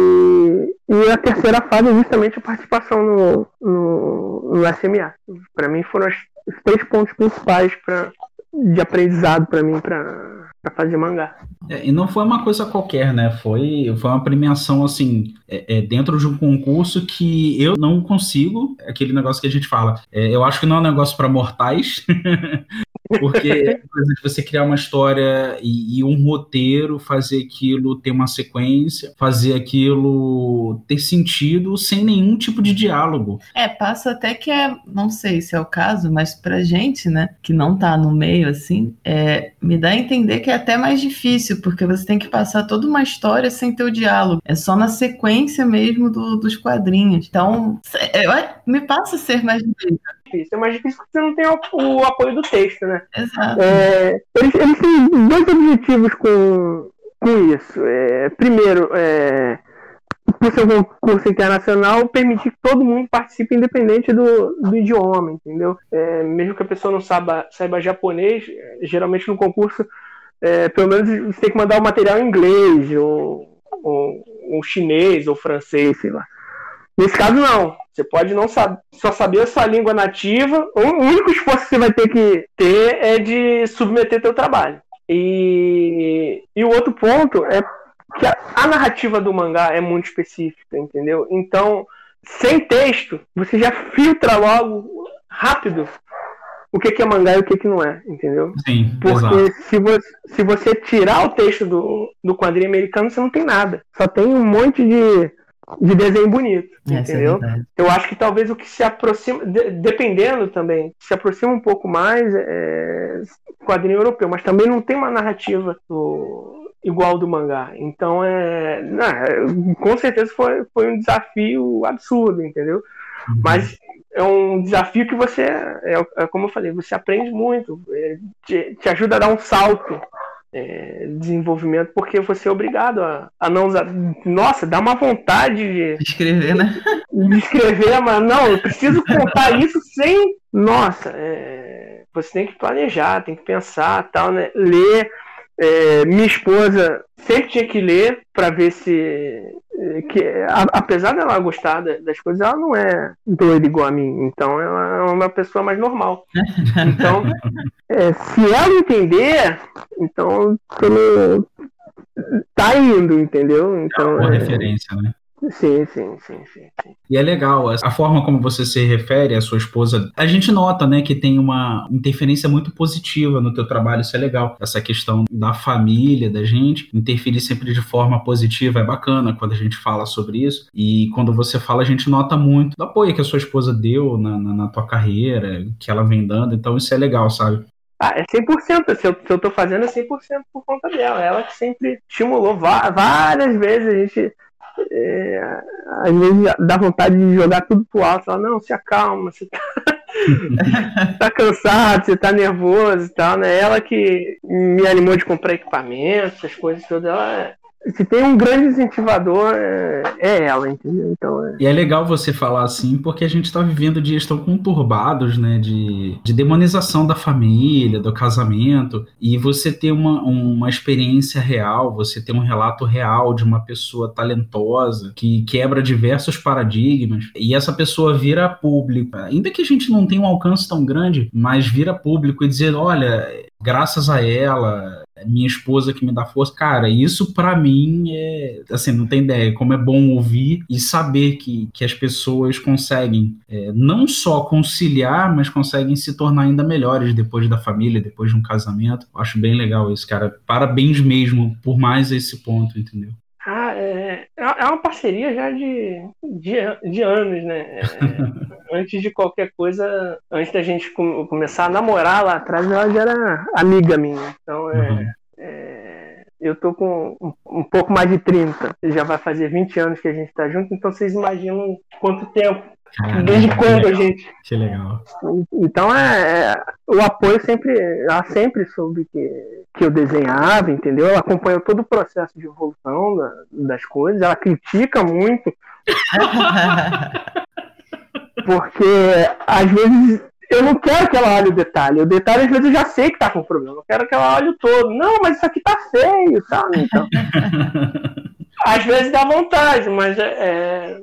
e a terceira fase é justamente a participação no, no, no SMA. Para mim foram os três pontos principais pra, de aprendizado para mim para fazer mangá. É, e não foi uma coisa qualquer, né? Foi, foi uma premiação assim é, é, dentro de um concurso que eu não consigo. Aquele negócio que a gente fala. É, eu acho que não é um negócio para mortais. Porque, por exemplo, você criar uma história e, e, um roteiro, fazer aquilo ter uma sequência, fazer aquilo ter sentido sem nenhum tipo de diálogo. É, passa até que é, não sei se é o caso, mas pra gente, né, que não tá no meio assim, é, me dá a entender que é até mais difícil, porque você tem que passar toda uma história sem ter o diálogo. É só na sequência mesmo do, dos quadrinhos. Então, eu, me passa a ser mais difícil difícil. É mais difícil porque você não tem o, o apoio do texto, né? Exato. É, eles, eles têm dois objetivos com, com isso. É, primeiro, é, por ser um curso internacional, permitir que todo mundo participe independente do, do idioma, entendeu? É, mesmo que a pessoa não saiba, saiba japonês, geralmente no concurso, é, pelo menos você tem que mandar o material em inglês, ou, ou, ou chinês, ou francês, sei lá. Nesse caso, não. Você pode não sab só saber a sua língua nativa. O único esforço que você vai ter que ter é de submeter teu trabalho. E, e o outro ponto é que a, a narrativa do mangá é muito específica, entendeu? Então, sem texto, você já filtra logo rápido o que, que é mangá e o que, que não é, entendeu? Sim, Porque se você, se você tirar o texto do, do quadrinho americano, você não tem nada. Só tem um monte de de desenho bonito, Essa é entendeu? É eu acho que talvez o que se aproxima, de, dependendo também, se aproxima um pouco mais é quadrinho europeu, mas também não tem uma narrativa do, igual do mangá. Então é, não, com certeza foi, foi um desafio absurdo, entendeu? Uhum. Mas é um desafio que você, é, é, como eu falei, você aprende muito, é, te, te ajuda a dar um salto é, desenvolvimento, porque você é obrigado a, a não usar. Nossa, dá uma vontade de. Escrever, né? De escrever, mas não, eu preciso contar isso sem. Nossa, é, você tem que planejar, tem que pensar, tal, né? Ler. É, minha esposa sempre tinha que ler para ver se. Que, a, apesar dela gostar das coisas, ela não é doida igual a mim. Então ela é uma pessoa mais normal. Então, é, se ela entender, então pelo, tá indo, entendeu? Então, é uma é, referência, né? Sim, sim, sim, sim, sim. E é legal, a forma como você se refere à sua esposa, a gente nota, né, que tem uma interferência muito positiva no teu trabalho, isso é legal. Essa questão da família, da gente, interferir sempre de forma positiva, é bacana quando a gente fala sobre isso. E quando você fala, a gente nota muito do apoio que a sua esposa deu na, na, na tua carreira, que ela vem dando, então isso é legal, sabe? Ah, é 100%. Se eu, se eu tô fazendo, é 100% por conta dela. Ela que sempre estimulou várias vezes a gente é, às vezes dá vontade de jogar tudo pro alto. Fala, não, se acalma, você tá, tá cansado, você tá nervoso e tal, né? Ela que me animou de comprar equipamento, essas coisas todas, ela se tem um grande incentivador, é, é ela, entendeu? Então, é... E é legal você falar assim, porque a gente está vivendo dias tão conturbados, né? De, de demonização da família, do casamento, e você ter uma, uma experiência real, você ter um relato real de uma pessoa talentosa que quebra diversos paradigmas, e essa pessoa vira público. Ainda que a gente não tenha um alcance tão grande, mas vira público e dizer: olha, graças a ela, minha esposa que me dá força. Cara, isso para mim é. Assim, não tem ideia como é bom ouvir e saber que, que as pessoas conseguem é, não só conciliar, mas conseguem se tornar ainda melhores depois da família, depois de um casamento. Acho bem legal isso, cara. Parabéns mesmo por mais esse ponto, entendeu? Ah, é, é, é uma parceria já de, de, de anos, né? É, antes de qualquer coisa, antes da gente começar a namorar lá atrás, ela já era amiga minha. Então, é, uhum. é eu tô com um, um, pouco mais de 30. Já vai fazer 20 anos que a gente tá junto, então vocês imaginam quanto tempo Caramba, Desde quando a gente. Que legal. Então é, é, o apoio sempre. Ela sempre soube que, que eu desenhava, entendeu? Ela acompanhou todo o processo de evolução da, das coisas, ela critica muito. porque às vezes eu não quero que ela olhe o detalhe. O detalhe, às vezes, eu já sei que tá com problema. Eu quero que ela olhe o todo. Não, mas isso aqui tá feio, sabe? Então, às vezes dá vontade, mas é, é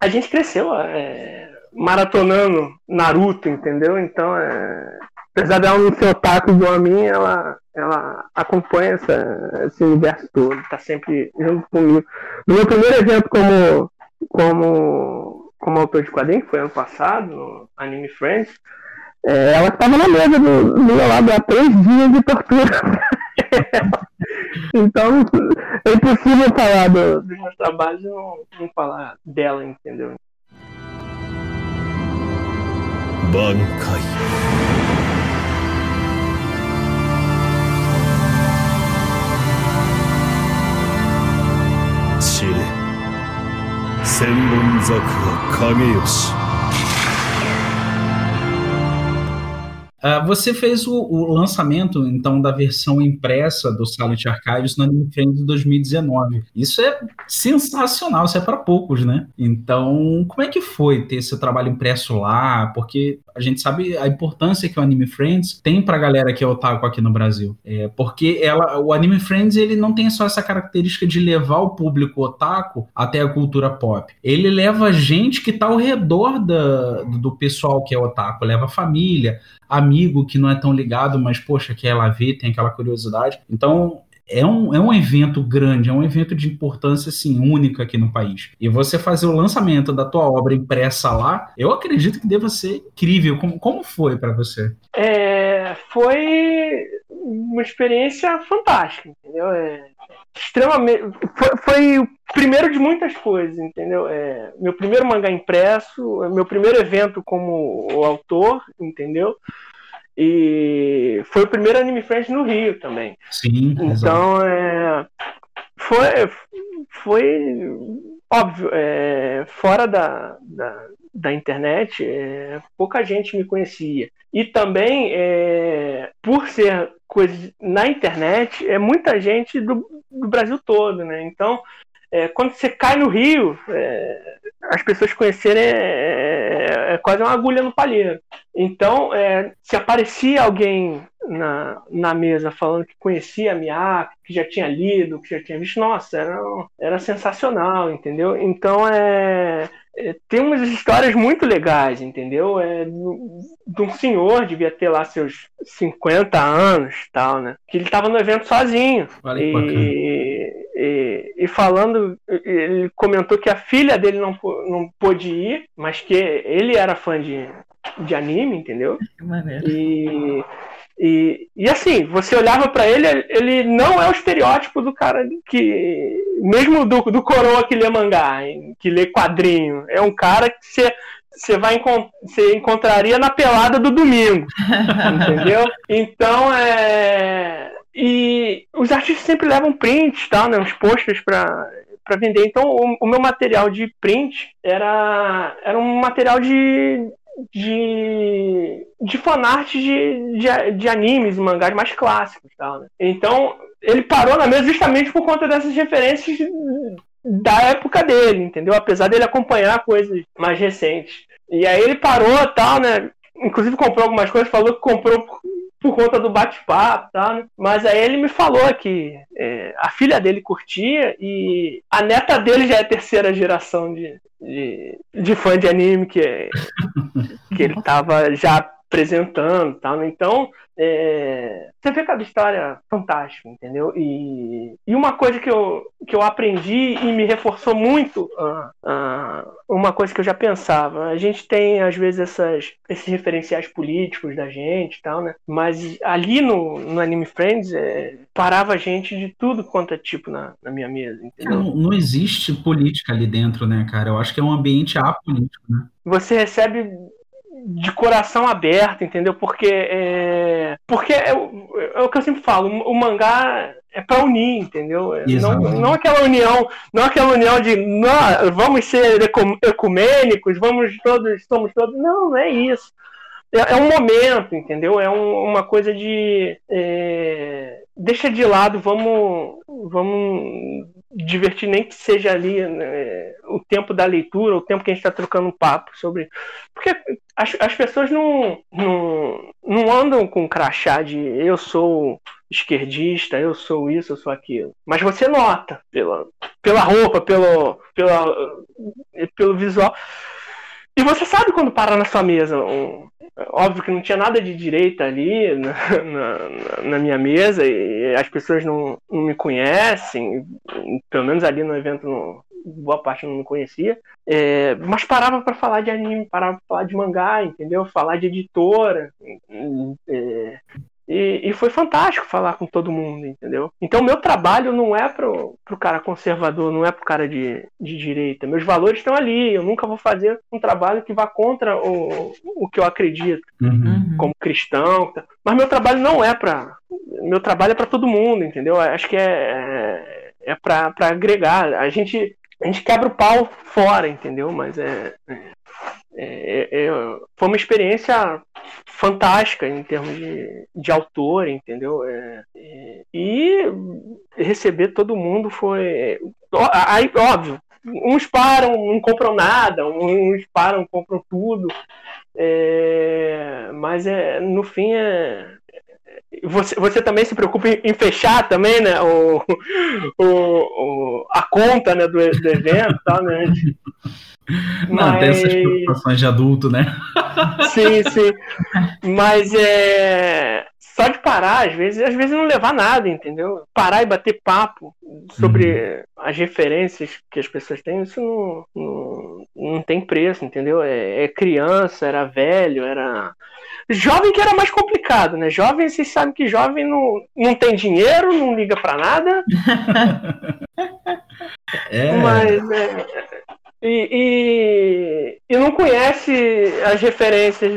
a gente cresceu é, maratonando Naruto, entendeu? Então, é, apesar dela não ser otaku igual a mim, ela, ela acompanha essa, esse universo todo, tá sempre junto comigo. No meu primeiro evento como, como, como autor de quadrinhos, que foi ano passado, no Anime Friends, é, ela estava na mesa do, do meu lado há três dias de tortura. então, é impossível falar do, dos meus trabalhos e não, não falar dela, entendeu? Bankai. 千本桜影吉 Uh, você fez o, o, lançamento, então, da versão impressa do Silent Archives no Anime Friends de 2019. Isso é sensacional, isso é para poucos, né? Então, como é que foi ter esse trabalho impresso lá? Porque a gente sabe a importância que o Anime Friends tem pra galera que é otaku aqui no Brasil. É, porque ela, o Anime Friends, ele não tem só essa característica de levar o público otaku até a cultura pop. Ele leva gente que tá ao redor da, do pessoal que é otaku, leva família, amigo que não é tão ligado, mas poxa, quer lá ver, tem aquela curiosidade. Então, é um, é um evento grande, é um evento de importância assim, única aqui no país. E você fazer o lançamento da tua obra impressa lá, eu acredito que deva ser incrível. Como, como foi para você? É, foi uma experiência fantástica, entendeu? É, extremamente. Foi, foi, o primeiro de muitas coisas, entendeu? É, meu primeiro mangá impresso, meu primeiro evento como autor, entendeu? E foi o primeiro Anime Friends no Rio também. Sim. Então, é, foi, foi óbvio, é, fora da, da, da internet, é, pouca gente me conhecia. E também, é, por ser coisa na internet, é muita gente do, do Brasil todo, né? Então, é, quando você cai no rio, é, as pessoas conhecerem é, é, é, quase uma agulha no palheiro. Então, é, se aparecia alguém na, na mesa falando que conhecia a Miyako, que já tinha lido, que já tinha visto, nossa, era, era sensacional, entendeu? Então, é, é tem umas histórias muito legais, entendeu? É, de um senhor, devia ter lá seus 50 anos tal, né? Que ele estava no evento sozinho. Vale e, e, e, falando, ele comentou que a filha dele não, não pôde ir, mas que ele era fã de, de anime, entendeu? Que maneiro. E, e, e assim, você olhava para ele, ele não é o estereótipo do cara que. Mesmo do, do coroa que lê mangá, que lê quadrinho. É um cara que você você vai você encontraria na pelada do domingo, entendeu? Então é e os artistas sempre levam prints, tá, né, uns posters para para vender. Então o, o, meu material de print era era um material de de, de fanart de, de, de animes e mangás mais clássicos. Tal, né? Então, ele parou na mesa justamente por conta dessas referências da época dele, entendeu? Apesar dele acompanhar coisas mais recentes. E aí ele parou tal, né? Inclusive comprou algumas coisas, falou que comprou por conta do bate-papo, tá? Né? Mas aí ele me falou que é, a filha dele curtia e a neta dele já é terceira geração de, de, de fã de anime que, que ele tava já apresentando, tá? Então é, você vê cada história fantástica, entendeu? E, e uma coisa que eu, que eu aprendi e me reforçou muito uh, uh, uma coisa que eu já pensava. A gente tem, às vezes, essas, esses referenciais políticos da gente e tal, né? Mas ali no, no Anime Friends é, parava a gente de tudo quanto é tipo na, na minha mesa, entendeu? Não, não existe política ali dentro, né, cara? Eu acho que é um ambiente apolítico, né? Você recebe de coração aberto, entendeu? Porque é, porque é, é, o que eu sempre falo, o mangá é para unir, entendeu? É, não, não aquela união, não aquela união de não, vamos ser ecumênicos, vamos todos, somos todos. Não, não é isso. É, é um momento, entendeu? É um, uma coisa de é, deixa de lado, vamos, vamos divertir, nem que seja ali né, o tempo da leitura, o tempo que a gente está trocando um papo sobre. Porque as, as pessoas não, não, não andam com crachá de eu sou esquerdista, eu sou isso, eu sou aquilo. Mas você nota pela, pela roupa, pelo, pela, pelo visual. E você sabe quando para na sua mesa um, Óbvio que não tinha nada de direita ali na, na, na minha mesa e as pessoas não, não, me conhecem, pelo menos ali no evento não, boa parte não me conhecia, é, mas parava para falar de anime, parava para falar de mangá, entendeu? Falar de editora, é, e, e, foi fantástico falar com todo mundo, entendeu? Então, meu trabalho não é pro, pro cara conservador, não é pro cara de, de direita. Meus valores estão ali. Eu nunca vou fazer um trabalho que vá contra o, o que eu acredito, uhum. como cristão. Mas meu trabalho não é para. Meu trabalho é para todo mundo, entendeu? Acho que é, é, é para agregar. A gente, a gente quebra o pau fora, entendeu? Mas é, é é, é, foi uma experiência fantástica em termos de, de autor, entendeu? É, é e receber todo mundo foi. Aí, óbvio, uns param, não compram nada, uns param, compram tudo. É, mas é, no fim é, você, você também se preocupa em, fechar também, né? O, o, o, a conta né, do, do evento, tá, né? Não, Mas... tem essas preocupações de adulto, né? Sim, sim. Mas é. Só de parar, às vezes, às vezes não levar nada, entendeu? Parar e bater papo sobre uhum. as referências que as pessoas têm, isso não, não, não tem preço, entendeu? É, é criança, era velho, era Jovem que era mais complicado, né? Jovem, vocês sabem que jovem não, não tem dinheiro, não liga para nada. é. Mas é, e, e, e, não conhece as referências.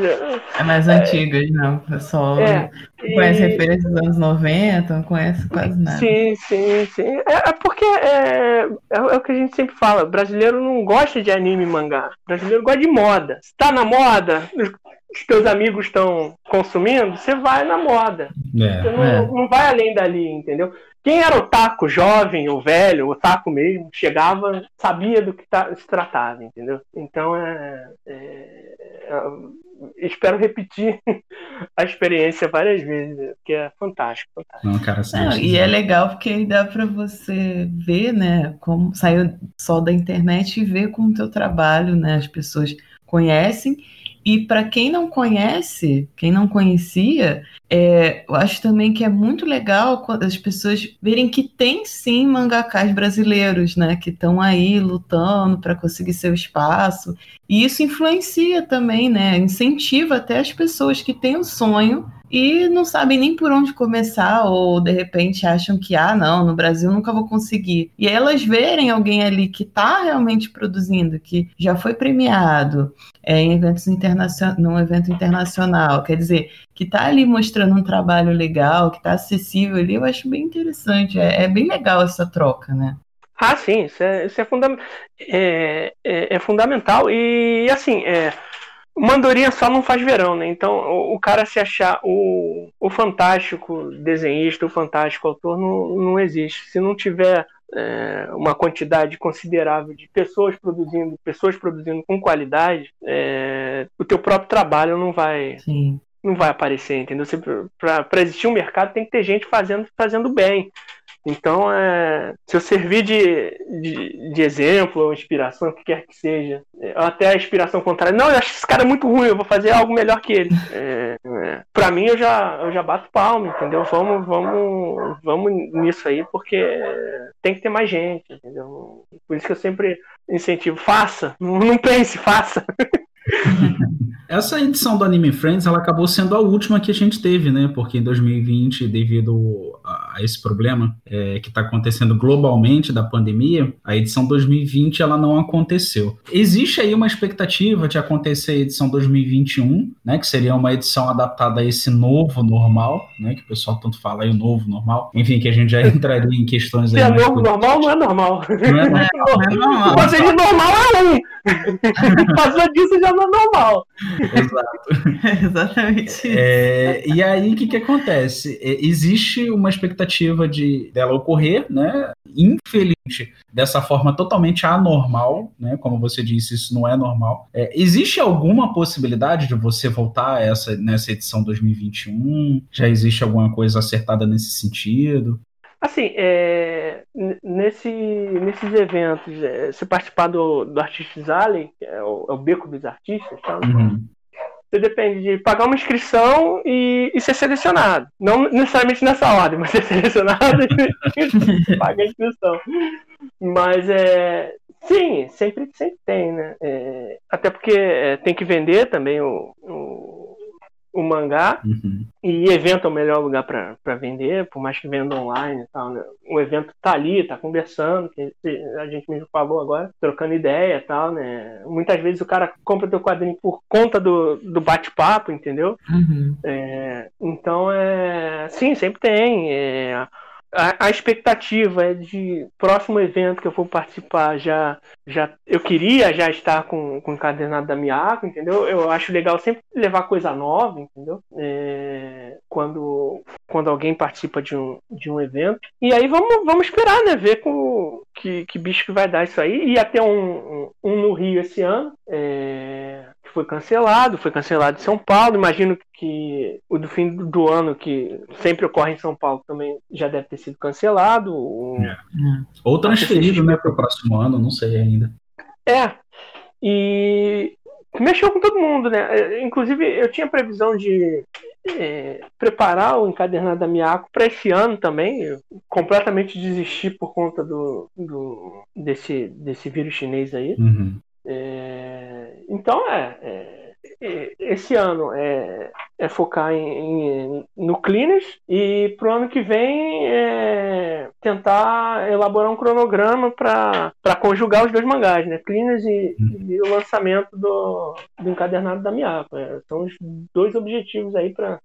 É mais é, antigas, não. O pessoal é, não conhece e... referências dos anos 90, não conhece quase nada. Sim, sim, sim. É, é porque é, é, é, o que a gente sempre fala: brasileiro não gosta de anime e mangá. brasileiro gosta de moda. Se tá na moda, os teus amigos estão consumindo, você vai na moda. É, você não, é. não vai além dali, entendeu? Quem era o taco jovem ou velho, o taco mesmo, chegava, sabia do que se tratava, entendeu? Então é, é, é espero repetir a experiência várias vezes, que é fantástico, fantástico. Não, cara, Não, e é legal porque aí dá para você ver, né, como saiu só da internet e ver como o teu trabalho, né, as pessoas conhecem e para quem não conhece, quem não conhecia, é, eu acho também que é muito legal as pessoas verem que tem sim mangakás brasileiros, né, que estão aí lutando para conseguir seu espaço. E isso influencia também, né, incentiva até as pessoas que têm o sonho e não sabem nem por onde começar, ou de repente acham que, ah, não, no Brasil nunca vou conseguir. E elas verem alguém ali que está realmente produzindo, que já foi premiado é, em eventos internacionais, num evento internacional, quer dizer, que está ali mostrando um trabalho legal, que está acessível ali, eu acho bem interessante. É, é, bem legal essa troca, né? Ah, sim, isso é, isso é, funda é, é, é fundamental. E assim, é, Mandorinha só não faz verão, né? Então, o, o, cara se achar o, o fantástico desenhista, o fantástico autor, não, não existe. Se não tiver é, uma quantidade considerável de pessoas produzindo, pessoas produzindo com qualidade, é, o teu próprio trabalho não vai, Sim. não vai aparecer, entendeu? Para existir um mercado tem que ter gente fazendo, fazendo bem. Então, é, se eu servir de, de, de, exemplo ou inspiração, o que quer que seja, é, até a inspiração contrária, não, eu acho esse cara muito ruim, eu vou fazer algo melhor que ele. É, é, pra mim, eu já, eu já bato palma, entendeu? Vamos, vamos, vamos nisso aí, porque tem que ter mais gente, entendeu? Por isso que eu sempre incentivo, faça, não, não pense, faça. Essa edição do Anime Friends, ela acabou sendo a última que a gente teve, né? Porque em 2020, devido a, esse problema é, que está acontecendo globalmente da pandemia, a edição 2020 ela não aconteceu. Existe aí uma expectativa de acontecer a edição 2021, né? Que seria uma edição adaptada a esse novo normal, né? Que o pessoal tanto fala aí, o novo normal. Enfim, que a gente já entraria em questões aí. Se é novo normal, não é normal. Não é normal. Não é normal. Fazer de normal é um. Passou disso já não é normal. Exato. exatamente. É, e aí, o que, que acontece? É, existe uma expectativa de dela ocorrer, né? Infelizmente, dessa forma totalmente anormal, né? Como você disse, isso não é normal. É, existe alguma possibilidade de você voltar essa, nessa edição 2021? Já existe alguma coisa acertada nesse sentido? Assim, é, nesse, nesses eventos, é, se participar do, do Artistas Alley, que é o, é o Beco dos Artistas, tá? Uhum. Você depende de pagar uma inscrição e, e, ser selecionado. Não necessariamente nessa ordem, mas ser selecionado e paga a inscrição. Mas é. Sim, sempre, sempre tem, né? É, até porque é, tem que vender também o, o o mangá uhum. e evento é o melhor lugar para vender, por mais que venda online e tal, né? O evento tá ali, tá conversando, que a gente mesmo falou agora, trocando ideia e tal, né? Muitas vezes o cara compra teu quadrinho por conta do, do bate-papo, entendeu? Uhum. É, então, é, sim, sempre tem. É, a, a, expectativa é de próximo evento que eu for participar já já eu queria já estar com, com o encadernado da Miaco, entendeu? Eu acho legal sempre levar coisa nova, entendeu? É, quando quando alguém participa de um, de um evento. E aí vamos, vamos esperar, né? Ver com, que, que bicho que vai dar isso aí. E até um, um, um no Rio esse ano. É, foi cancelado, foi cancelado em São Paulo. Imagino que o do fim do ano, que sempre ocorre em São Paulo, também já deve ter sido cancelado. É. Ou transferido, né, para o próximo ano, não sei ainda. É. E mexeu com todo mundo, né? Inclusive, eu tinha previsão de é, preparar o encadernado da Miaco para esse ano também. Eu completamente desisti por conta do, do desse, desse vírus chinês aí. Uhum. É, então é, é, é, esse ano é, é focar em, em, no Cleaners e pro ano que vem é tentar elaborar um cronograma para conjugar os dois mangás, né? Cleaners e, uhum. e o lançamento do, do encadernado da Miapa. É, são os dois objetivos aí para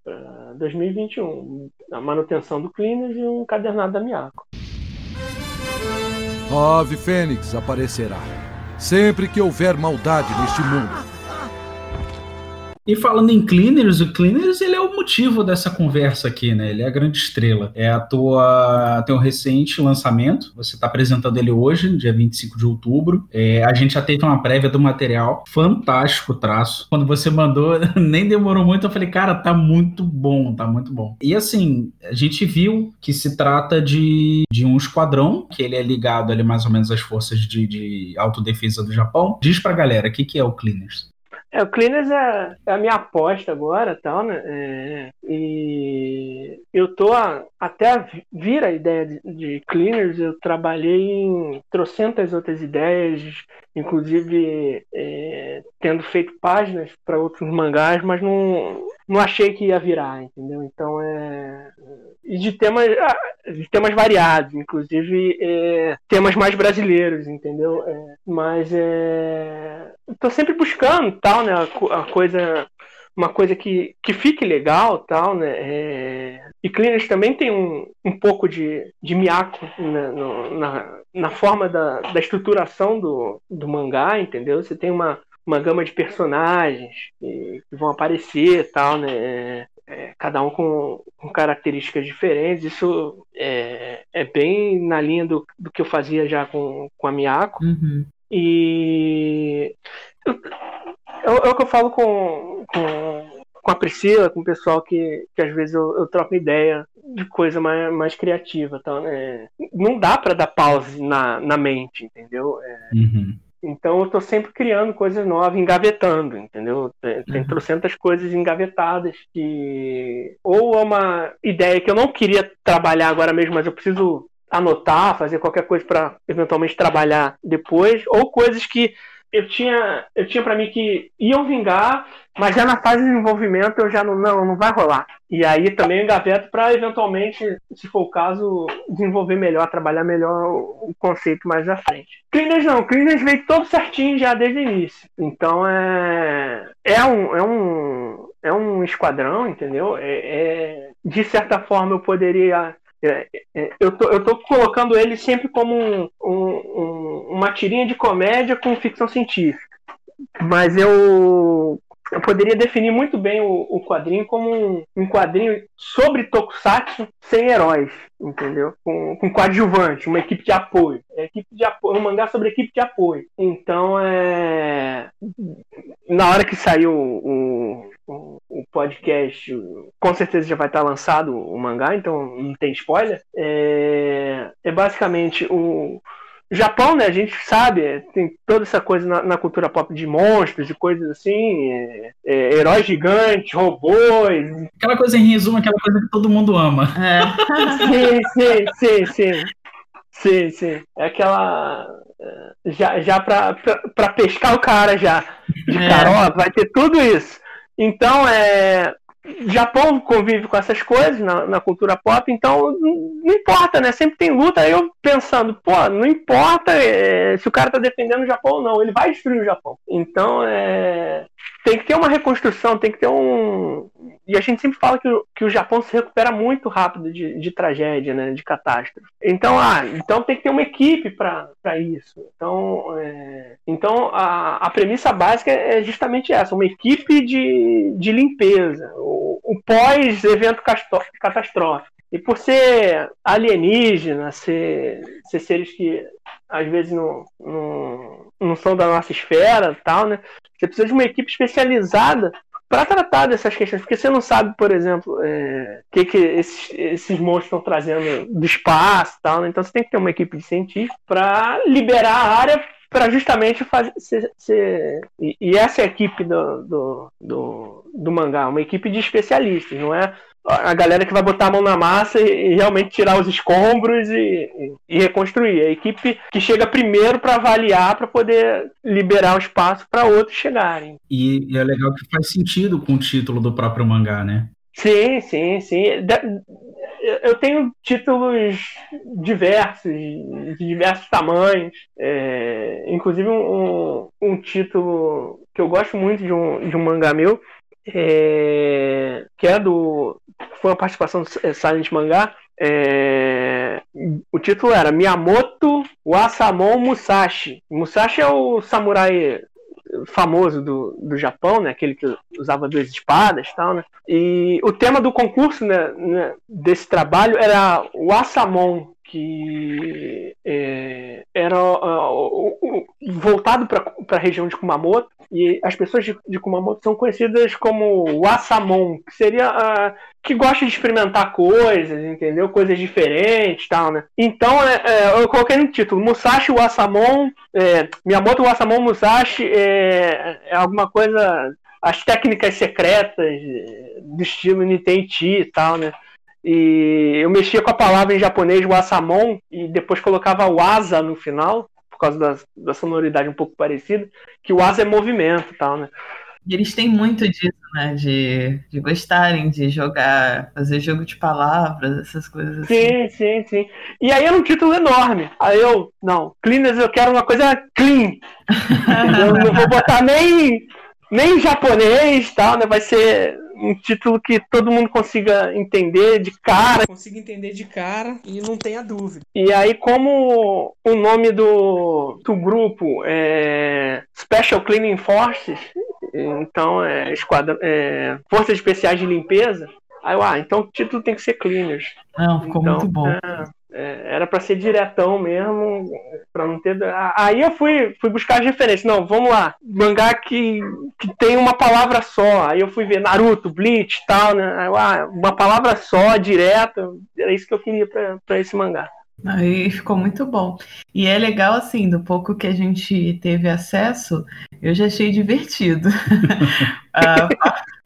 2021: a manutenção do Cleaners e o encadernado da Miapa. Ave Fênix aparecerá sempre que houver maldade neste mundo. E falando em Cleaners, o Cleaners ele é o motivo dessa conversa aqui, né? Ele é a grande estrela. É a tua teu recente lançamento. Você está apresentando ele hoje, dia 25 de outubro. É, a gente já teve uma prévia do material. Fantástico traço. Quando você mandou, nem demorou muito. Eu falei, cara, tá muito bom, tá muito bom. E assim, a gente viu que se trata de, de um esquadrão, que ele é ligado ali mais ou menos às forças de, de autodefesa do Japão. Diz pra galera, o que, que é o Cleaners? É, o Cleaners é, é, a minha aposta agora, tal, né? É, e eu tô a, até vir a ideia de, de, Cleaners, eu trabalhei em trocentas outras ideias, inclusive é, tendo feito páginas para outros mangás, mas não, não achei que ia virar, entendeu? Então é e de temas ah, de temas variados, inclusive é, temas mais brasileiros, entendeu? É, mas é, estou sempre buscando tal, né? A, a, coisa uma coisa que, que fique legal tal, né? É, e Cleaners também tem um, um pouco de, de miaco né, no, na, na forma da, da estruturação do, do mangá, entendeu? Você tem uma, uma gama de personagens que, vão aparecer tal, né? É, é, cada um com, com, características diferentes. Isso é, é, bem na linha do, do que eu fazia já com, com a Miyako. Uhum. E é, é o que eu falo com, com, com, a Priscila, com o pessoal que, que às vezes eu, eu troco ideia de coisa mais, mais criativa. Então, né? Não dá para dar pause na, na mente, entendeu? É, uhum então eu estou sempre criando coisas novas, engavetando, entendeu? Tem, tem uhum. trocentas coisas engavetadas que ou é uma ideia que eu não queria trabalhar agora mesmo, mas eu preciso anotar, fazer qualquer coisa para eventualmente trabalhar depois, ou coisas que eu tinha, eu tinha para mim que iam vingar, mas já na fase de desenvolvimento eu já não, não, não vai rolar. E aí também engaveto para eventualmente, se for o caso, desenvolver melhor, trabalhar melhor o conceito mais à frente. Cleaners não, Cleaners veio todo certinho já desde o início. Então é é um é um é um esquadrão, entendeu? É, é de certa forma eu poderia eu, tô, eu tô colocando ele sempre como um, um, uma tirinha de comédia com ficção científica. Mas eu, eu poderia definir muito bem o, o quadrinho como um, um, quadrinho sobre Tokusatsu sem heróis, entendeu? Com, com coadjuvante, uma equipe de apoio. É equipe de apoio, um mangá sobre equipe de apoio. Então é. Na hora que saiu o, o, podcast, com certeza já vai estar lançado o mangá, então não tem spoiler. É, é basicamente o. Japão, né, a gente sabe, tem toda essa coisa na, na cultura pop de monstros, de coisas assim, é, é, heróis gigantes, robôs. Aquela coisa em resumo, aquela coisa que todo mundo ama. É. sim, sim, sim, sim. Sim, sim. É aquela. É, já, já pra, pra, pra pescar o cara já. De é. cara, vai ter tudo isso. Então, é, Japão convive com essas coisas na, na, cultura pop, então não importa, né? Sempre tem luta. Aí eu pensando, pô, não importa é, se o cara tá defendendo o Japão ou não, ele vai destruir o Japão. Então, é, tem que ter uma reconstrução, tem que ter um. E a gente sempre fala que o, que o Japão se recupera muito rápido de, de tragédia, né? De catástrofe. Então, ah, então tem que ter uma equipe para isso. Então, é... então a, a premissa básica é justamente essa: uma equipe de, de limpeza. O, o pós-evento catastrófico. E por ser alienígena, ser, ser seres que às vezes não, não, não são da nossa esfera tal, né? Você precisa de uma equipe especializada para tratar dessas questões, porque você não sabe, por exemplo, o é, que, que esses, esses monstros estão trazendo do espaço tal, né? Então você tem que ter uma equipe de cientistas para liberar a área para justamente fazer. Ser, e, e, essa é a equipe do, do, do, do mangá, uma equipe de especialistas, não é a galera que vai botar a mão na massa e, e realmente tirar os escombros e, e, e, reconstruir. A equipe que chega primeiro para avaliar, para poder liberar o espaço para outros chegarem. E, é legal que faz sentido com o título do próprio mangá, né? Sim, sim, sim. Eu tenho títulos diversos, de diversos tamanhos. É, inclusive um, um, título que eu gosto muito de um, de um mangá meu, é, que é do. Foi uma participação do Silent Mangá. É, o título era Miyamoto Wasamon Musashi. Musashi é o samurai famoso do, do Japão, né? Aquele que usava duas espadas, tal, né? E o tema do concurso né, né desse trabalho era o Asamon, que é, era uh, voltado para a região de Kumamoto e as pessoas de, de Kumamoto são conhecidas como Wasamon, que seria uh, que gosta de experimentar coisas, entendeu? Coisas diferentes, tal, né? Então é, é, eu coloquei no título Musashi Wasamon, é, Miyamoto Wasamon Musashi é, é alguma coisa as técnicas secretas do estilo Nintendo e tal, né? E eu mexia com a palavra em japonês, wasamon, e depois colocava wasa no final, por causa da, da sonoridade um pouco parecida, que o asa é movimento e tal, né? E eles têm muito disso, né? De, de gostarem de jogar, fazer jogo de palavras, essas coisas assim. Sim, sim, sim. E aí era um título enorme. Aí eu, não, cleaners eu quero uma coisa clean. eu não vou botar nem, nem japonês tal, né? Vai ser um título que todo mundo consiga entender de cara. Consiga entender de cara e não tenha dúvida. E aí, como o nome do, do grupo é Special Cleaning Forces, então é, esquadra, é Forças Especiais de Limpeza, aí eu, ah, então o título tem que ser Cleaners. Não, ficou então, muito bom. É, é, era para ser diretão mesmo, para não ter. Aí eu fui, fui buscar as referências. Não, vamos lá. Mangá que, que tem uma palavra só. Aí eu fui ver Naruto, Bleach tal, né? Aí, ah, uma palavra só, direta. Era isso que eu queria para esse mangá. Aí ficou muito bom. E é legal, assim, do pouco que a gente teve acesso, eu já achei divertido. ah,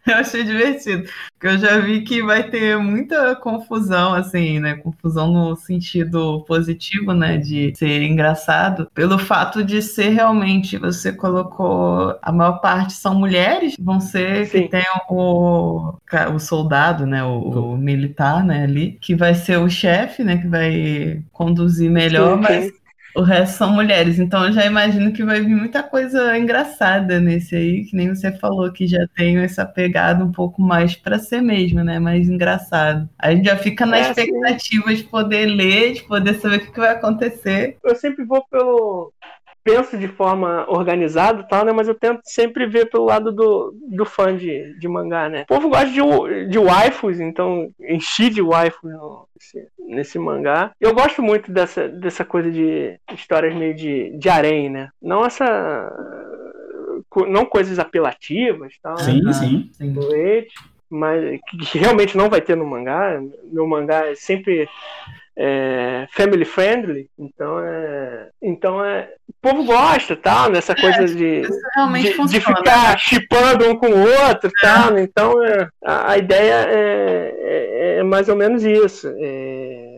Eu achei divertido, porque eu já vi que vai ter muita confusão, assim, né? Confusão no sentido positivo, né? De ser engraçado, pelo fato de ser realmente, você colocou, a maior parte são mulheres, vão ser Sim. que tem o, o soldado, né? O, o, militar, né? Ali, que vai ser o chefe, né? Que vai conduzir melhor, Sim, mas o resto são mulheres, então eu já imagino que vai vir muita coisa engraçada nesse aí, que nem você falou que já tem essa pegada um pouco mais para ser mesmo, né? Mais engraçado. A gente já fica na é, expectativa sim. de poder ler, de poder saber o que, que vai acontecer. Eu sempre vou pelo penso de forma organizada tal, né? Mas eu tento sempre ver pelo lado do, do fã de, de mangá, né? O povo gosta de, de waifus, então enchi de waifus no, nesse, nesse mangá. Eu gosto muito dessa, dessa coisa de histórias meio de, de harém, né? Não essa não coisas apelativas tal. Sim, né? sim. sim. Mas que realmente não vai ter no mangá. Meu mangá é sempre é, family friendly, então é, então é, o povo gosta, tal, nessa coisa de, de, de, ficar chipando um com o outro, é. tal, então é, a, a ideia é, é, é, mais ou menos isso. É,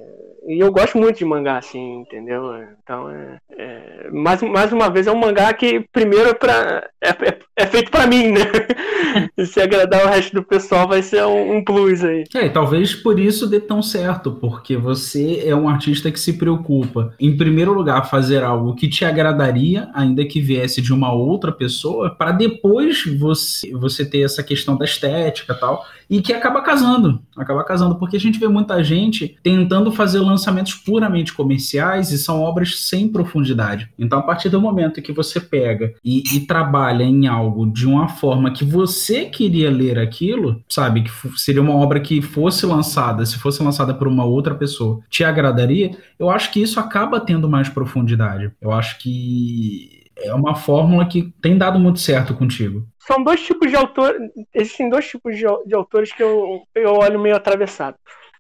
e eu gosto muito de mangá, assim, entendeu? Então, é, é, mais, mais uma vez, é um mangá que, primeiro, é, pra, é, é, é feito para mim, né? e se agradar o resto do pessoal, vai ser um, um, plus aí. É, talvez por isso dê tão certo, porque você é um artista que se preocupa, em primeiro lugar, fazer algo que te agradaria, ainda que viesse de uma outra pessoa, para depois você, você ter essa questão da estética e tal e que acaba casando, acaba casando, porque a gente vê muita gente tentando fazer lançamentos puramente comerciais e são obras sem profundidade. Então, a partir do momento que você pega e, e trabalha em algo de uma forma que você queria ler aquilo, sabe, que seria uma obra que fosse lançada, se fosse lançada por uma outra pessoa, te agradaria, eu acho que isso acaba tendo mais profundidade. Eu acho que é uma fórmula que tem dado muito certo contigo. São dois tipos de autores. Existem dois tipos de, de autores que eu, eu olho meio atravessado.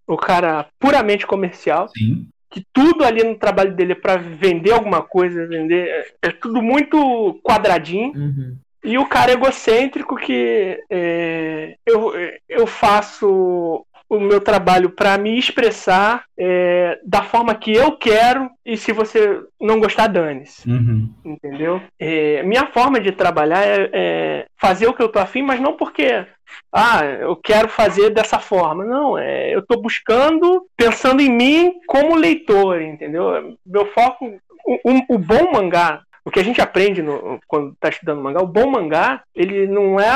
O cara puramente comercial, Sim. que tudo ali no trabalho dele é para vender alguma coisa, vender. É, é tudo muito quadradinho. Uhum. E o cara egocêntrico que é, eu, eu faço o meu trabalho para me expressar é, da forma que eu quero e se você não gostar, dane-se. Uhum. Entendeu? É, minha forma de trabalhar é, é, fazer o que eu tô afim, mas não porque ah, eu quero fazer dessa forma. Não, é, eu estou buscando, pensando em mim como leitor, entendeu? Meu foco, o, o bom mangá, o que a gente aprende no, quando está estudando mangá, o bom mangá, ele não é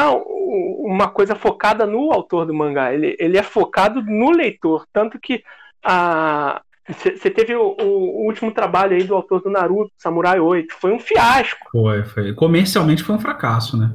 uma coisa focada no autor do mangá, ele, ele é focado no leitor. Tanto que a, Você teve o, o, último trabalho aí do autor do Naruto, Samurai 8. Foi um fiasco. Foi, foi. Comercialmente foi um fracasso, né?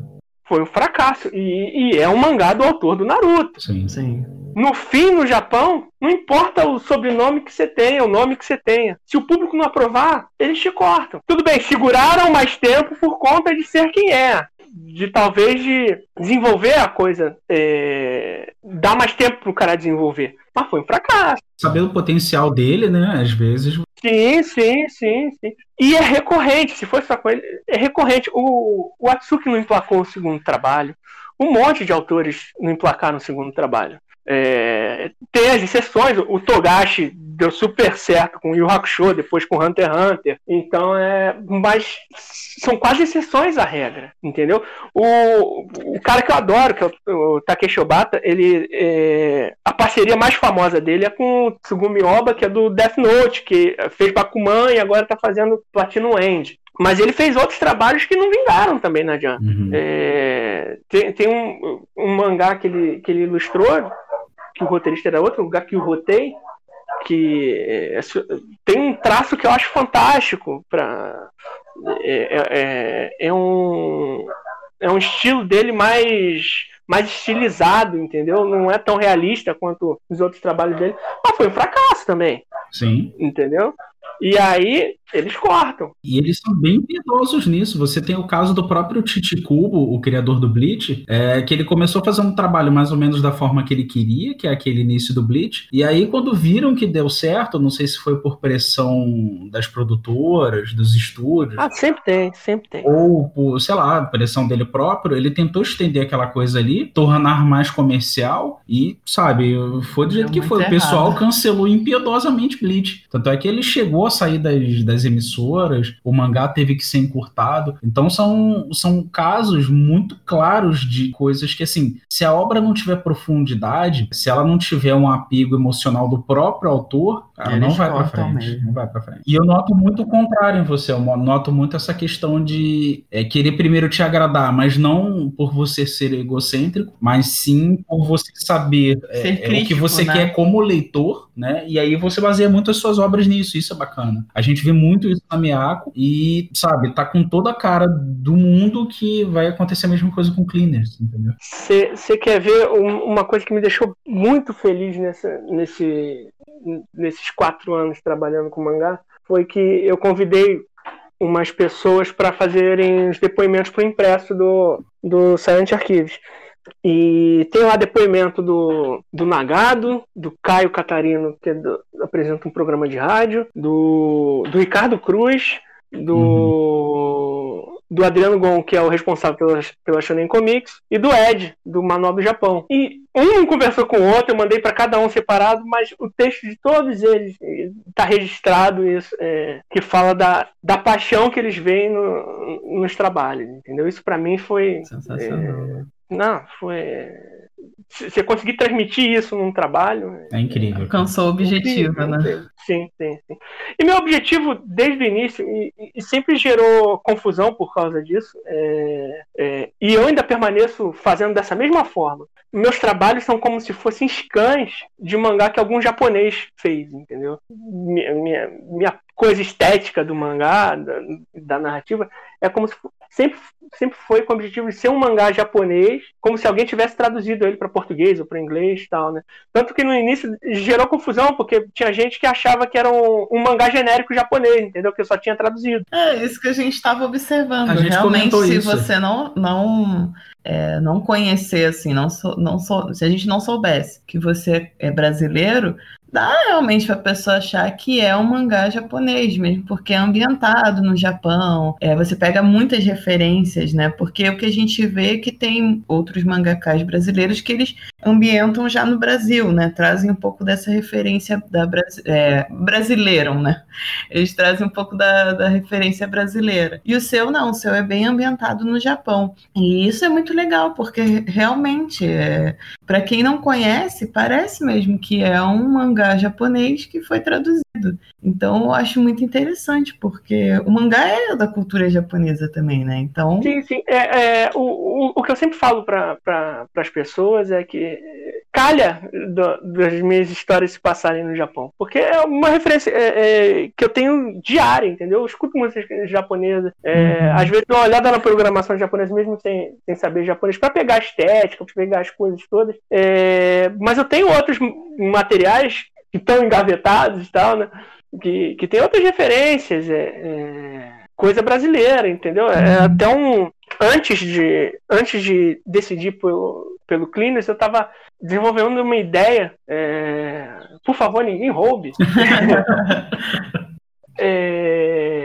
Foi um fracasso. E, e é um mangá do autor do Naruto. Sim, sim. No fim, no Japão, não importa o sobrenome que você tenha, o nome que você tenha. Se o público não aprovar, eles te cortam. Tudo bem, seguraram mais tempo por conta de ser quem é de talvez de desenvolver a coisa, é, dar mais tempo pro cara desenvolver. Mas foi um fracasso. Saber o potencial dele, né? Às vezes. Sim, sim, sim, sim. E é recorrente, se fosse só com ele, é recorrente. O, o Atsuki não emplacou o segundo trabalho. Um monte de autores não emplacaram o segundo trabalho. É, tem as exceções, o Togashi deu super certo com o Yu Hakusho, depois com Hunter x Hunter. Então é. Mas são quase exceções à regra, entendeu? O, o cara que eu adoro, que é o, o Takeshi Obata, ele. É, a parceria mais famosa dele é com o Tsugumi Oba, que é do Death Note, que fez Bakuman e agora tá fazendo Platinum End. Mas ele fez outros trabalhos que não vingaram também na Jump. Uhum. É, tem, tem um, um, mangá que ele, que ele ilustrou, que o roteirista era outro, o Gakyu Rotei, que é, tem um traço que eu acho fantástico. Pra, é, é, é, é um, é um estilo dele mais mais estilizado, entendeu? Não é tão realista quanto os outros trabalhos dele. Mas foi um fracasso também. Sim. Entendeu? E aí eles cortam. E eles são bem piedosos nisso. Você tem o caso do próprio Titi Kubo, o criador do Bleach, é, que ele começou a fazer um trabalho mais ou menos da forma que ele queria, que é aquele início do Bleach. E aí, quando viram que deu certo, não sei se foi por pressão das produtoras, dos estúdios. Ah, sempre tem, sempre tem. Ou por, sei lá, pressão dele próprio, ele tentou estender aquela coisa ali, tornar mais comercial e, sabe, foi do jeito que foi. Errado. O pessoal cancelou impiedosamente Bleach. Tanto é que ele chegou a sair das, das emissoras, o mangá teve que ser encurtado. Então são, são casos muito claros de coisas que, assim, se a obra não tiver profundidade, se ela não tiver um apego emocional do próprio autor, cara, não vai para frente. Não vai para frente. E eu noto muito o contrário em você, eu noto muito essa questão de é, querer primeiro te agradar, mas não por você ser egocêntrico, mas sim por você saber é, crítico, é, o que você né? quer como leitor, né? E aí você baseia muito as suas obras nisso, isso é bacana. A gente vê muito isso na Miyako e, sabe, tá com toda a cara do mundo que vai acontecer a mesma coisa com Cleaners, entendeu? Você quer ver um, uma coisa que me deixou muito feliz nessa, nesse, nesses quatro anos trabalhando com mangá? Foi que eu convidei umas pessoas para fazerem os depoimentos para o impresso do, do Silent Archives. E tem lá depoimento do, do Nagado, do Caio Catarino, que é do, apresenta um programa de rádio, do, do Ricardo Cruz, do, uhum. do Adriano Gon, que é o responsável pela, pela Shonen Comics, e do Ed, do Manual do Japão. E um conversou com o outro, eu mandei para cada um separado, mas o texto de todos eles está registrado, isso, é, que fala da, da paixão que eles veem no, nos trabalhos, entendeu? Isso para mim foi. Sensacional. É, não, foi. Você conseguir transmitir isso num trabalho. É incrível. Alcançou o objetivo, incrível, né? Sim, sim, sim. E meu objetivo desde o início, e, e sempre gerou confusão por causa disso, é, é, e eu ainda permaneço fazendo dessa mesma forma. Meus trabalhos são como se fossem scans de mangá que algum japonês fez, entendeu? Minha, minha, minha coisa estética do mangá, da, da narrativa, é como se sempre, sempre foi com o objetivo de ser um mangá japonês, como se alguém tivesse traduzido ele para português ou para inglês e tal, né? Tanto que no início gerou confusão, porque tinha gente que achava que era um, um mangá genérico japonês, entendeu? Que eu só tinha traduzido. É, isso que a gente estava observando. A gente Realmente, se isso. você não, não, é, não conhecer, assim, não, sou, não sou, se a gente não soubesse que você é brasileiro, dá realmente para a pessoa achar que é um mangá japonês, mesmo porque é ambientado no Japão. É, você pega muitas referências, né? Porque o que a gente vê é que tem outros mangakás brasileiros que eles ambientam já no Brasil, né? Trazem um pouco dessa referência da é, né? Eles trazem um pouco da, da referência brasileira. E o seu não, o seu é bem ambientado no Japão. E isso é muito legal, porque realmente, é, para quem não conhece, parece mesmo que é um mangá japonês que foi traduzido Então eu acho muito interessante, porque o mangá é da cultura japonesa também, né? Então. Sim, sim. É, é o, o, o que eu sempre falo para pra, as pessoas é que calha do, das minhas histórias se passarem no Japão. Porque é uma referência é, é, que eu tenho diária, entendeu? Eu escuto música japonesa. É, uhum. Às vezes dou uma olhada na programação japonesa, mesmo sem, sem saber japonês, para pegar a estética, para pegar as coisas todas. É, mas eu tenho outros materiais que estão engavetados e tal, né? Que, que tem outras referências. É, é coisa brasileira, entendeu? É uhum. até um. Antes de, antes de decidir pelo, pelo Cleaners, eu estava desenvolvendo uma ideia. É, por favor, ninguém roube. é,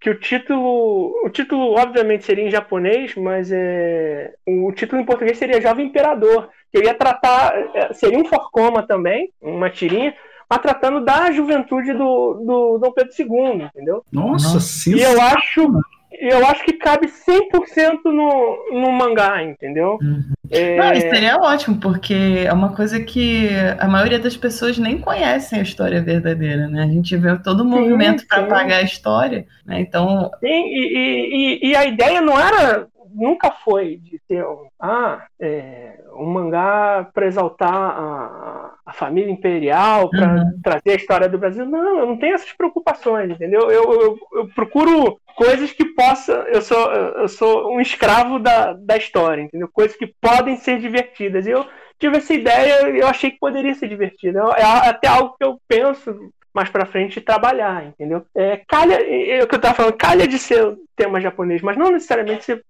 que o título, o título obviamente seria em japonês, mas é, o título em português seria Jovem Imperador. Que ia tratar, é, seria um forcoma também, uma tirinha, mas tratando da juventude do, do Dom Pedro II, entendeu? Nossa, sim. E eu acho eu acho que cabe 100% no, no mangá, entendeu? Uhum. É... Não, isso seria ótimo, porque é uma coisa que a maioria das pessoas nem conhecem a história verdadeira, né? A gente vê todo o movimento para apagar a história, né? Então... Sim, e, e, e a ideia não era nunca foi de ter um, ah, é, um mangá para exaltar a, a, família imperial, para uhum. trazer a história do Brasil. Não, eu não tenho essas preocupações, entendeu? Eu, eu, eu, procuro coisas que possa. Eu sou, eu sou um escravo da, da história, entendeu? Coisas que podem ser divertidas. Eu tive essa ideia, eu achei que poderia ser divertido. É até algo que eu penso mais para frente trabalhar, entendeu? É, calha, é, o que eu estava falando, calha de ser tema japonês, mas não necessariamente você,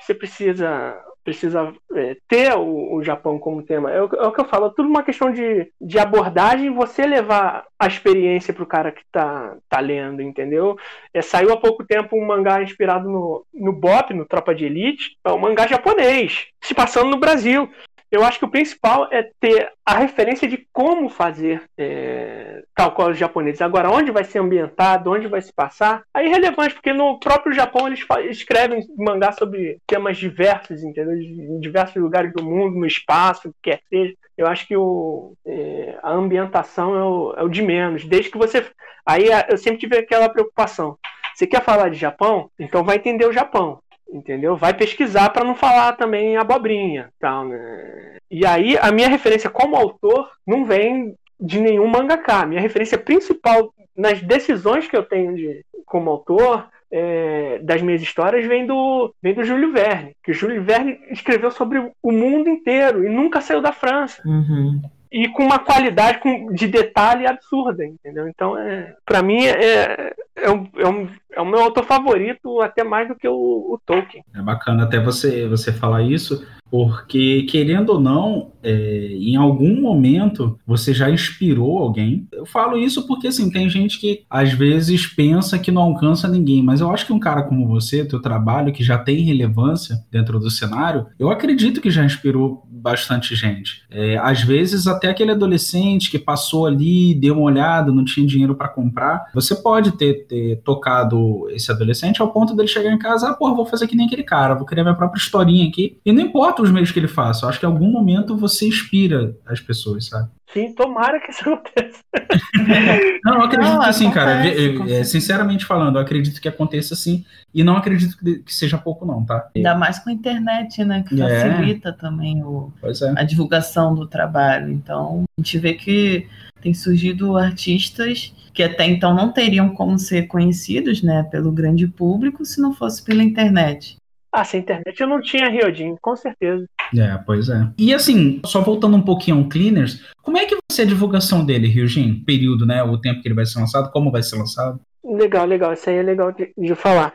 você precisa precisa é, ter o, o, Japão como tema. É o, é o, que eu falo, é tudo uma questão de, de abordagem você levar a experiência para o cara que está tá lendo, entendeu? É, saiu há pouco tempo um mangá inspirado no, no Bop, no Tropa de Elite, é um mangá japonês, se passando no Brasil eu acho que o principal é ter a referência de como fazer é, tal qual os japoneses. Agora, onde vai ser ambientado, onde vai se passar, é relevante, porque no próprio Japão eles escrevem mangá sobre temas diversos, entendeu? Em diversos lugares do mundo, no espaço, quer seja. Eu acho que o, é, a ambientação é o, é o de menos. Desde que você. Aí eu sempre tive aquela preocupação. Você quer falar de Japão? Então vai entender o Japão entendeu? Vai pesquisar para não falar também abobrinha, tal, né? E aí a minha referência como autor não vem de nenhum mangaka. Minha referência principal nas decisões que eu tenho de como autor é, das minhas histórias vem do, vem do Júlio Verne, que o Júlio Verne escreveu sobre o mundo inteiro e nunca saiu da França. Uhum e com uma qualidade de detalhe absurda, entendeu? Então, é, para mim, é, é, um, é, um, é o meu autor favorito, até mais do que o, o, Tolkien. É bacana até você, você falar isso, porque, querendo ou não, é, em algum momento você já inspirou alguém. Eu falo isso porque, assim, tem gente que às vezes pensa que não alcança ninguém, mas eu acho que um cara como você, teu trabalho, que já tem relevância dentro do cenário, eu acredito que já inspirou bastante gente. É, às vezes, até aquele adolescente que passou ali, deu uma olhada, não tinha dinheiro para comprar, você pode ter, ter, tocado esse adolescente ao ponto dele chegar em casa, ah, pô, vou fazer que nem aquele cara, vou criar minha própria historinha aqui. E não importa os meios que ele faça, eu acho que em algum momento você inspira as pessoas, sabe? Sim, tomara que isso aconteça. não, eu acredito não, que sim, cara. É, sinceramente falando, eu acredito que aconteça sim. E não acredito que seja pouco, não, tá? Ainda mais com a internet, né? Que é. facilita é. também o, é. a divulgação do trabalho. Então, a gente vê que tem surgido artistas que até então não teriam como ser conhecidos, né, pelo grande público se não fosse pela internet. Ah, sem internet eu não tinha Riodin, com certeza. É, pois é. E assim, só voltando um pouquinho ao Cleaners, como é que vai ser a divulgação dele, Ryujin? Período, né? O tempo que ele vai ser lançado, como vai ser lançado? Legal, legal. Isso aí é legal de, de falar.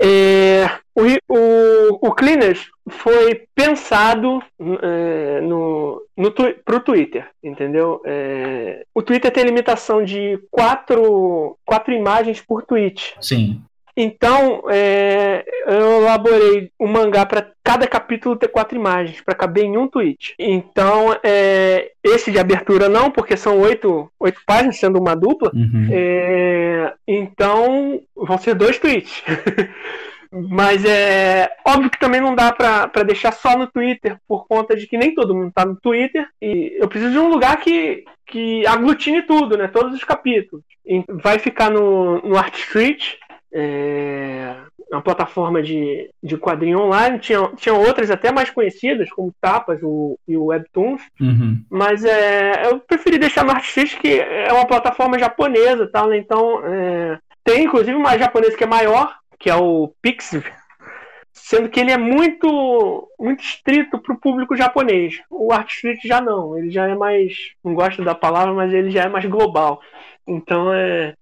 É, o, o, o Cleaners foi pensado é, no, no, pro Twitter, entendeu? É, o Twitter tem limitação de quatro, quatro imagens por tweet. Sim. Então, é, eu elaborei um mangá para cada capítulo ter quatro imagens, para caber em um tweet. Então, é, esse de abertura não, porque são oito, oito páginas, sendo uma dupla. Uhum. É, então, vão ser dois tweets. Mas é óbvio que também não dá para deixar só no Twitter, por conta de que nem todo mundo tá no Twitter. E eu preciso de um lugar que, que aglutine tudo, né? Todos os capítulos. vai ficar no, no Art Street, é, uma plataforma de, de quadrinho online. Tinha, tinha outras até mais conhecidas, como Tapas o, e o Webtoons. Uhum. Mas é, eu preferi deixar no Art Street, que é uma plataforma japonesa. Tal, né? Então, é, tem inclusive uma japonesa que é maior, que é o Pixiv sendo que ele é muito muito estrito para o público japonês. O Art Street já não, ele já é mais, não gosto da palavra, mas ele já é mais global. Então é,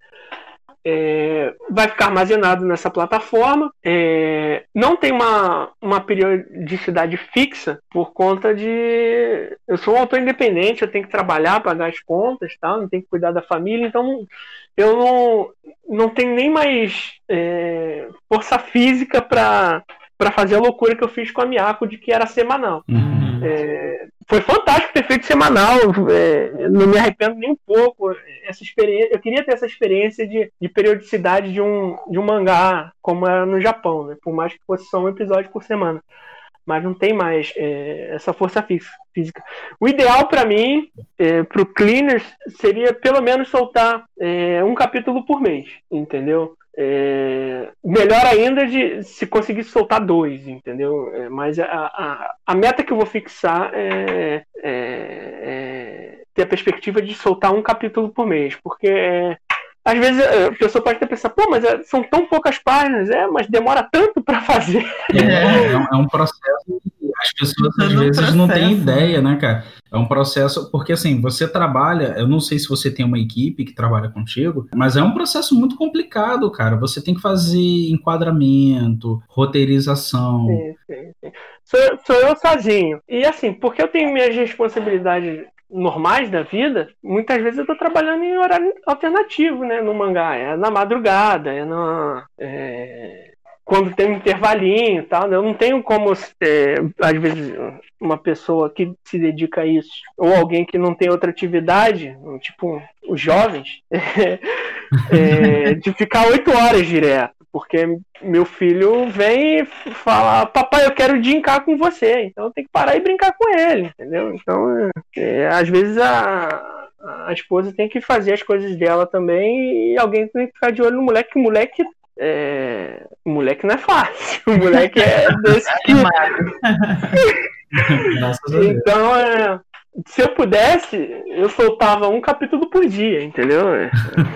é vai ficar armazenado nessa plataforma. É, não tem uma, uma periodicidade fixa por conta de eu sou um autor independente, eu tenho que trabalhar, pagar as contas, tal, não tenho que cuidar da família, então eu não, não tenho nem mais é, força física para para fazer a loucura que eu fiz com a Miyako de que era semanal. Uhum. É, foi fantástico ter feito semanal, é, não me arrependo nem um pouco. Essa experiência, eu queria ter essa experiência de, de periodicidade de um, de um mangá como era no Japão, né? por mais que fosse só um episódio por semana. Mas não tem mais é, essa força física. O ideal para mim, é, para o Cleaners, seria pelo menos soltar é, um capítulo por mês, entendeu? É, melhor ainda de se conseguir soltar dois, entendeu? É, mas a, a, a, meta que eu vou fixar é, é, é, ter a perspectiva de soltar um capítulo por mês, porque é, às vezes é, a pessoa pode até pensar, pô, mas são tão poucas páginas, é, mas demora tanto para fazer. É, é, um processo as pessoas às vezes processo. não têm ideia, né, cara? É um processo, porque assim, você trabalha, eu não sei se você tem uma equipe que trabalha contigo, mas é um processo muito complicado, cara. Você tem que fazer enquadramento, roteirização. Sim, sim, sim. Sou, sou eu sozinho. E assim, porque eu tenho minhas responsabilidades normais da vida, muitas vezes eu tô trabalhando em horário alternativo, né? No mangá. É na madrugada, é na. É quando tem um intervalinho e tal, né? eu não tenho como, é, às vezes, uma pessoa que se dedica a isso, ou alguém que não tem outra atividade, tipo os jovens, é, de ficar oito horas direto, porque meu filho vem e fala, papai, eu quero brincar com você, então eu tenho que parar e brincar com ele, entendeu? Então, é, às vezes a, a esposa tem que fazer as coisas dela também e alguém tem que ficar de olho no moleque, o moleque é... O moleque não é fácil. O moleque é desse tipo. então, é... se eu pudesse, eu soltava um capítulo por dia, entendeu?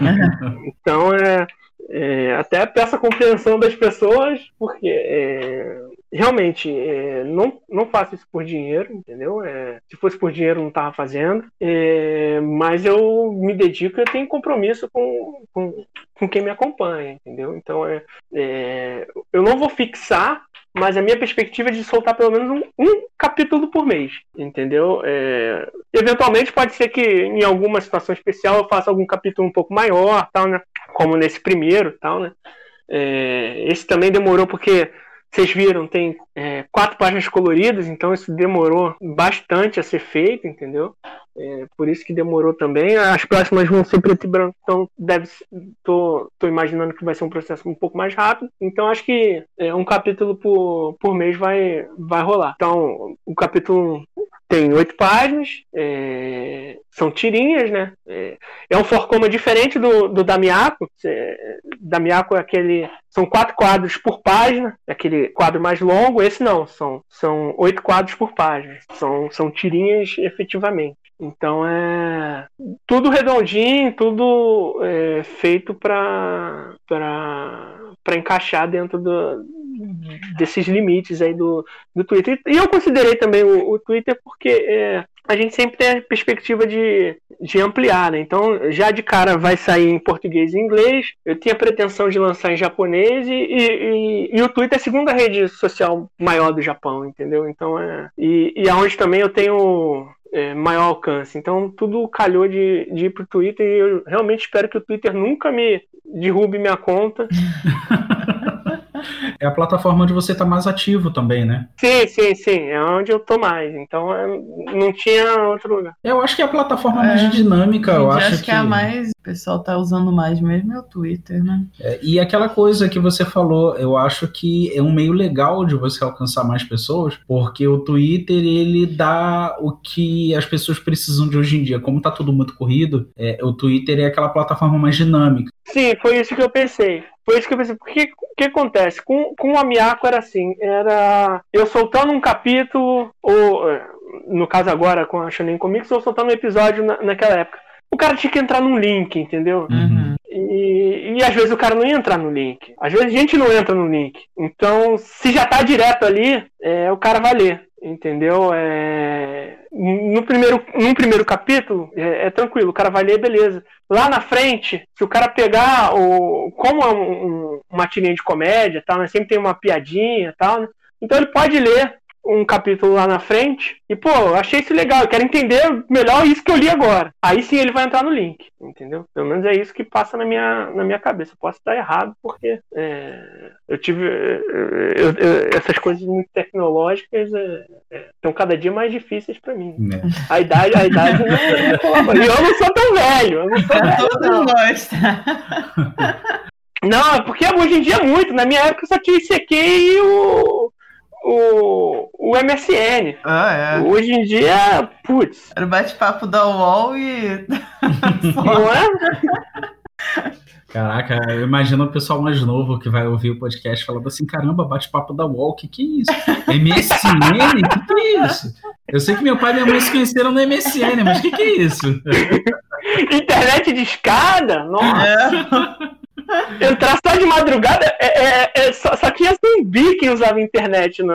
então, é... é... até peço a compreensão das pessoas, porque é, realmente, é, não, não faço isso por dinheiro, entendeu? É, se fosse por dinheiro, não estava fazendo. É, mas eu me dedico, eu tenho compromisso com, com, com quem me acompanha, entendeu? Então, é, é, eu não vou fixar, mas a minha perspectiva é de soltar pelo menos um, um capítulo por mês, entendeu? É, eventualmente pode ser que em alguma situação especial eu faça algum capítulo um pouco maior, tal, né? Como nesse primeiro, tal, né? É, esse também demorou porque vocês viram, tem é, quatro páginas coloridas, então isso demorou bastante a ser feito, entendeu? É, por isso que demorou também. As próximas vão ser preto e branco, então deve tô, tô imaginando que vai ser um processo um pouco mais rápido. Então acho que é, um capítulo por, por mês vai, vai rolar. Então, o capítulo tem oito páginas, é, são tirinhas, né? É, é um forcoma diferente do, do Damiaco. É, Damiaco é aquele. São quatro quadros por página, é aquele quadro mais longo. Esse não, são, são oito quadros por página. São, são tirinhas efetivamente. Então é tudo redondinho, tudo é, feito para encaixar dentro do, desses limites aí do, do Twitter. E eu considerei também o, o Twitter porque é, a gente sempre tem a perspectiva de, de ampliar, né? Então, já de cara vai sair em português e inglês. Eu tinha pretensão de lançar em japonês e, e, e, o Twitter é a segunda rede social maior do Japão, entendeu? Então, é. E, e aonde também eu tenho é, maior alcance. Então tudo calhou de, de ir pro Twitter e eu realmente espero que o Twitter nunca me derrube minha conta. é a plataforma onde você tá mais ativo também, né? Sim, sim, sim. É onde eu tô mais. Então não tinha outro lugar. Eu acho que é a plataforma é, mais dinâmica. Eu acho, acho que, que é a mais. O pessoal tá usando mais mesmo é o Twitter, né? É, e aquela coisa que você falou, eu acho que é um meio legal de você alcançar mais pessoas, porque o Twitter ele dá o que as pessoas precisam de hoje em dia. Como tá tudo muito corrido, é, o Twitter é aquela plataforma mais dinâmica. Sim, foi isso que eu pensei. Foi isso que eu pensei. Porque o que acontece? Com, com o Amiaco era assim: era eu soltando um capítulo, ou é, no caso agora com a Shonen Comics, eu soltando um episódio na, naquela época. O cara tinha que entrar num link, entendeu? Uhum. E, e às vezes o cara não ia entrar no link. Às vezes a gente não entra no link. Então, se já tá direto ali, é, o cara vai ler entendeu? É... No, primeiro, no primeiro capítulo, é, é, tranquilo, o cara vai ler, beleza. Lá na frente, se o cara pegar o. Como é um, um, uma tirinha de comédia, tal, né? sempre tem uma piadinha tal, né? Então ele pode ler um capítulo lá na frente e, pô, achei isso legal, eu quero entender melhor isso que eu li agora. Aí sim ele vai entrar no link, entendeu? Pelo menos é isso que passa na minha, na minha cabeça. posso estar errado porque é, eu tive. Eu, eu, essas coisas muito tecnológicas estão é, cada dia mais difíceis para mim. É. A idade, a idade não, não E eu não sou tão velho. Eu não sou velho. Todo gosta. Não, porque hoje em dia é muito. Na minha época só tinha ICQ e o o, o MSN. Ah, é. Hoje em dia, putz. Era o bate-papo da UOL e. Não é? Caraca, eu imagino o pessoal mais novo que vai ouvir o podcast falando assim: caramba, bate-papo da UOL, o que, que é isso? MSN? O que, que é isso? Eu sei que meu pai e minha mãe se conheceram no MSN, mas o que, que é isso? Internet de escada? Nossa! É. Entrar só de madrugada é, é, é só, só tinha zumbi que usava internet no,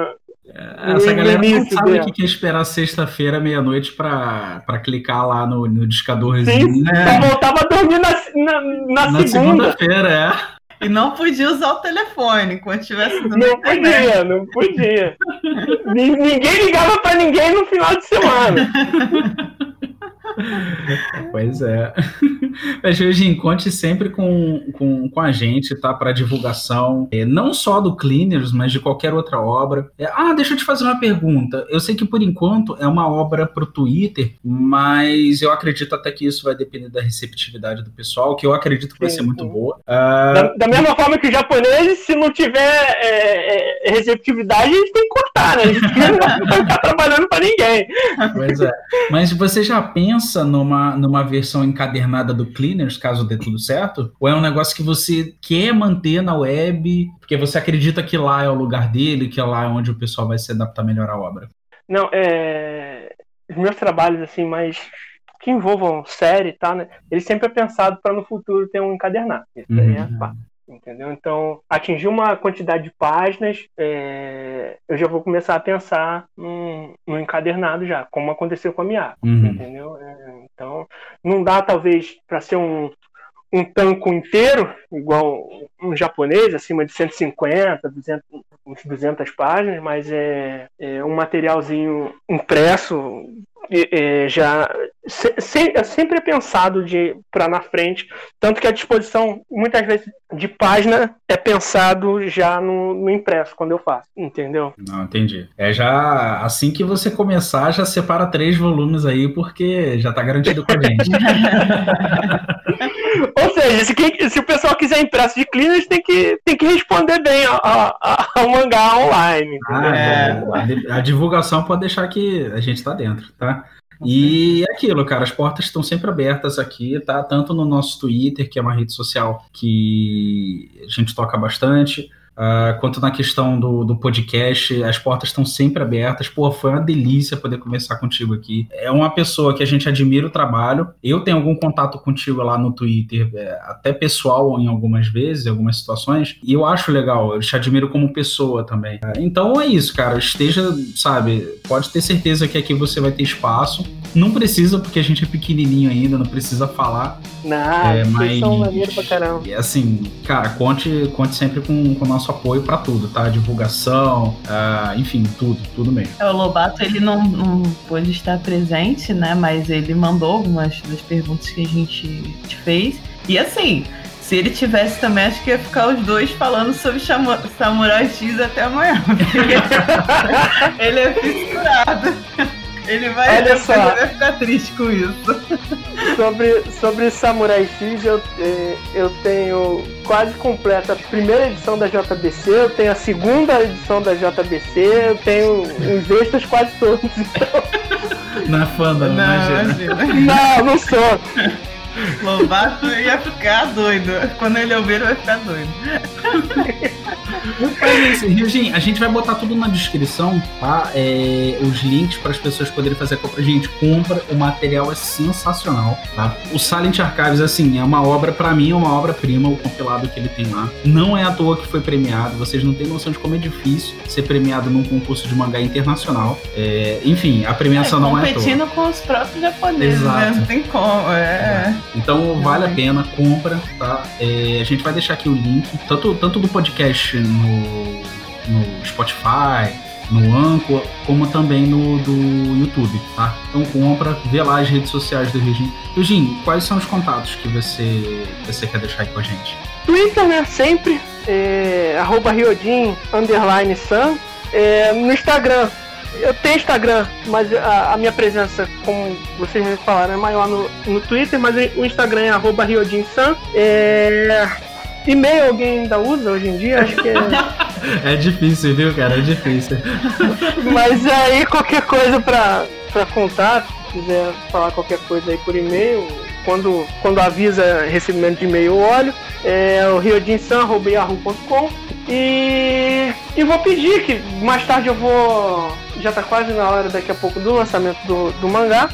é, essa galera não sabe o que é esperar sexta-feira, meia-noite, pra, pra clicar lá no, no discadorzinho. Sim, né? só voltava a dormir na, na, na, na segunda. feira é. E não podia usar o telefone quando tivesse Não podia, não podia. ninguém ligava pra ninguém no final de semana. pois é. Mas, Jorginho, conte sempre com, com, com a gente, tá? Para divulgação, é, não só do Cleaners, mas de qualquer outra obra. É, ah, deixa eu te fazer uma pergunta. Eu sei que por enquanto é uma obra para o Twitter, mas eu acredito até que isso vai depender da receptividade do pessoal, que eu acredito que vai ser muito boa. Da, da, mesma forma que o japonês, se não tiver é, é, receptividade, a gente tem que cortar, né? A gente não vai ficar trabalhando para ninguém. Pois é. Mas você já pensa numa, numa versão encadernada do Cleaners, caso dê tudo certo? Ou é um negócio que você quer manter na web, porque você acredita que lá é o lugar dele, que lá é onde o pessoal vai se adaptar melhor à obra? Não, é... Os meus trabalhos, assim, mais que envolvam série, tá, né? Ele sempre é pensado para no futuro ter um encadernado. Isso uhum. aí é uhum entendeu? Então, atingir uma quantidade de páginas, é, eu já vou começar a pensar no, encadernado já, como aconteceu com a Miyako, uhum. entendeu? É, então, não dá talvez para ser um, um tanco inteiro, igual um japonês, acima de 150, 200, uns 200 páginas, mas é, é um materialzinho impresso é, já se, se, é sempre é pensado de para na frente, tanto que a disposição muitas vezes de página é pensado já no, no, impresso quando eu faço, entendeu? Não, entendi. É já assim que você começar, já separa três volumes aí porque já tá garantido com a gente. Ou seja, se, se, o pessoal quiser impresso de cleaners, tem que, tem que responder bem ao mangá online. Ah, é, a, a divulgação pode deixar que a gente tá dentro, tá? E é aquilo, cara, as portas estão sempre abertas aqui, tá? Tanto no nosso Twitter, que é uma rede social que a gente toca bastante, Uh, quanto na questão do, do podcast, as portas estão sempre abertas. Pô, foi uma delícia poder conversar contigo aqui. É uma pessoa que a gente admira o trabalho. Eu tenho algum contato contigo lá no Twitter, é, até pessoal em algumas vezes, em algumas situações, e eu acho legal, eu te admiro como pessoa também. Uh, então é isso, cara. Esteja, sabe, pode ter certeza que aqui você vai ter espaço. Não precisa, porque a gente é pequenininho ainda, não precisa falar. Não, é, mas, são maneiro pra caramba. Assim, cara, conte, conte sempre com, com o nosso apoio para tudo, tá? Divulgação, uh, enfim, tudo, tudo mesmo. É, o Lobato, ele não, não pôde estar presente, né? Mas ele mandou algumas das perguntas que a gente te fez. E assim, Se ele tivesse também, acho que ia ficar os dois falando sobre Samurai X até amanhã. ele é fissurado. Ele vai, Olha só. ele vai ficar triste com isso. Sobre, sobre Samurai X, eu, eh, eu tenho quase completa a primeira edição da JBC, eu tenho a segunda edição da JBC, eu tenho os extras quase todos. Então, Na fanda, não, Não, imagina. imagina. não, não sou. Lobato ia ficar doido. Quando ele ouvir, ele vai ficar doido. É isso, Ryujin, a gente vai botar tudo na descrição, tá? É, os links para as pessoas poderem fazer a compra. Gente, compra, o material é sensacional, tá? O Silent Archives, assim, é uma obra, para mim, é uma obra-prima, o compilado que ele tem lá. Não é à toa que foi premiado, vocês não têm noção de como é difícil ser premiado num concurso de mangá internacional. É, enfim, a premiação não é à toa. competindo com os próprios japoneses, né? Exato. Não tem como. É. Então vale a pena, compra, tá? É, a gente vai deixar aqui o link, tanto, tanto do podcast no, no Spotify, no Anchor, como também no do YouTube, tá? Então compra, vê lá as redes sociais do Ryujin. Ryujin, quais são os contatos que você, você quer deixar aí com a gente? Twitter, né? Sempre. É, arroba Riodin, underline Sam. É, no Instagram. Eu tenho Instagram, mas a, a minha presença, como vocês me falaram, é maior no, no Twitter, mas o Instagram é arroba Riodin Sam. É, e-mail alguém ainda usa hoje em dia? Acho que é. É difícil, viu, cara? É difícil. Mas aí qualquer coisa pra, pra contato, se quiser falar qualquer coisa aí por e-mail, quando, quando avisa recebimento de e-mail eu olho, é o riodinsan.yahoo.com e, e vou pedir que mais tarde eu vou. Já tá quase na hora daqui a pouco do lançamento do, do mangá.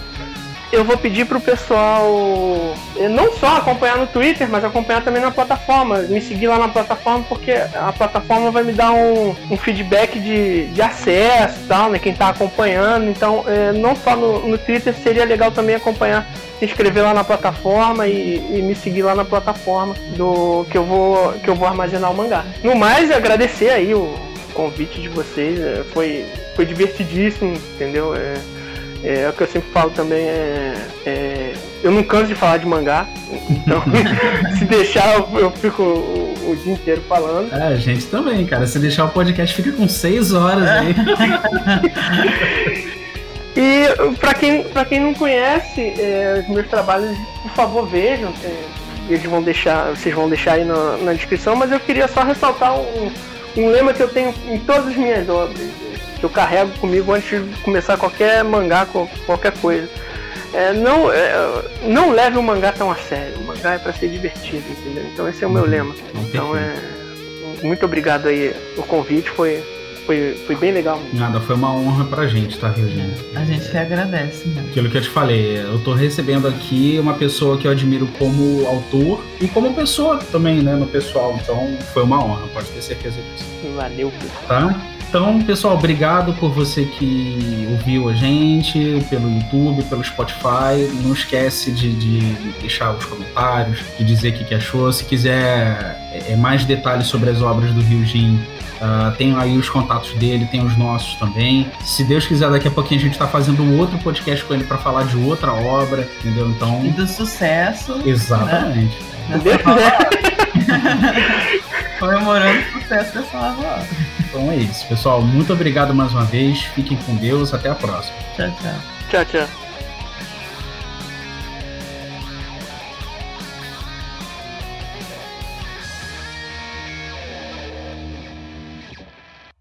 Eu vou pedir pro pessoal eh, não só acompanhar no Twitter, mas acompanhar também na plataforma. Me seguir lá na plataforma, porque a plataforma vai me dar um, um feedback de, de acesso e tal, né? Quem tá acompanhando. Então, eh, não só no, no Twitter, seria legal também acompanhar, se inscrever lá na plataforma e, e me seguir lá na plataforma do que eu vou que eu vou armazenar o mangá. No mais, agradecer aí o convite de vocês. eh, Foi, foi divertidíssimo, entendeu? É, é, é o que eu sempre falo também, é, é, eu não canso de falar de mangá, então se deixar eu, eu fico o, o dia inteiro falando. É, a gente também, cara. Se deixar o podcast, fica com seis horas aí. E pra quem, pra quem não conhece é, os meus trabalhos, por favor vejam, é, eles vão deixar, vocês vão deixar aí na, na descrição, mas eu queria só ressaltar um, um lema que eu tenho em todas as minhas obras, que eu carrego comigo antes de começar qualquer mangá, qualquer coisa. É, não, é, não leve o mangá tão a sério. O mangá é pra ser divertido, entendeu? Então esse é o meu lema. Então é. Muito obrigado aí o convite, foi, foi, foi bem legal. Nada, foi uma honra pra gente, tá, Ryujin? A gente que agradece, né? Aquilo que eu te falei, eu tô recebendo aqui uma pessoa que eu admiro como autor e como pessoa também, né, no pessoal. Então foi uma honra, pode ter certeza disso, Valeu, tá? Então, pessoal, obrigado por você que ouviu a gente, pelo YouTube, pelo Spotify. Não esquece de, de deixar os comentários, de dizer o que, achou. Se quiser é, mais detalhes sobre as obras do Ryujin, ah, tem aí os contatos dele, tem os nossos também. Se Deus quiser, daqui a pouquinho a gente tá fazendo um outro podcast com ele para falar de outra obra, entendeu? Então, E do sucesso. exatamente. Se Deus quiser. Comemorando o sucesso dessa nova obra. Então é isso, pessoal. Muito obrigado mais uma vez. Fiquem com Deus. Até a próxima. Tchau, tchau. Tchau, tchau.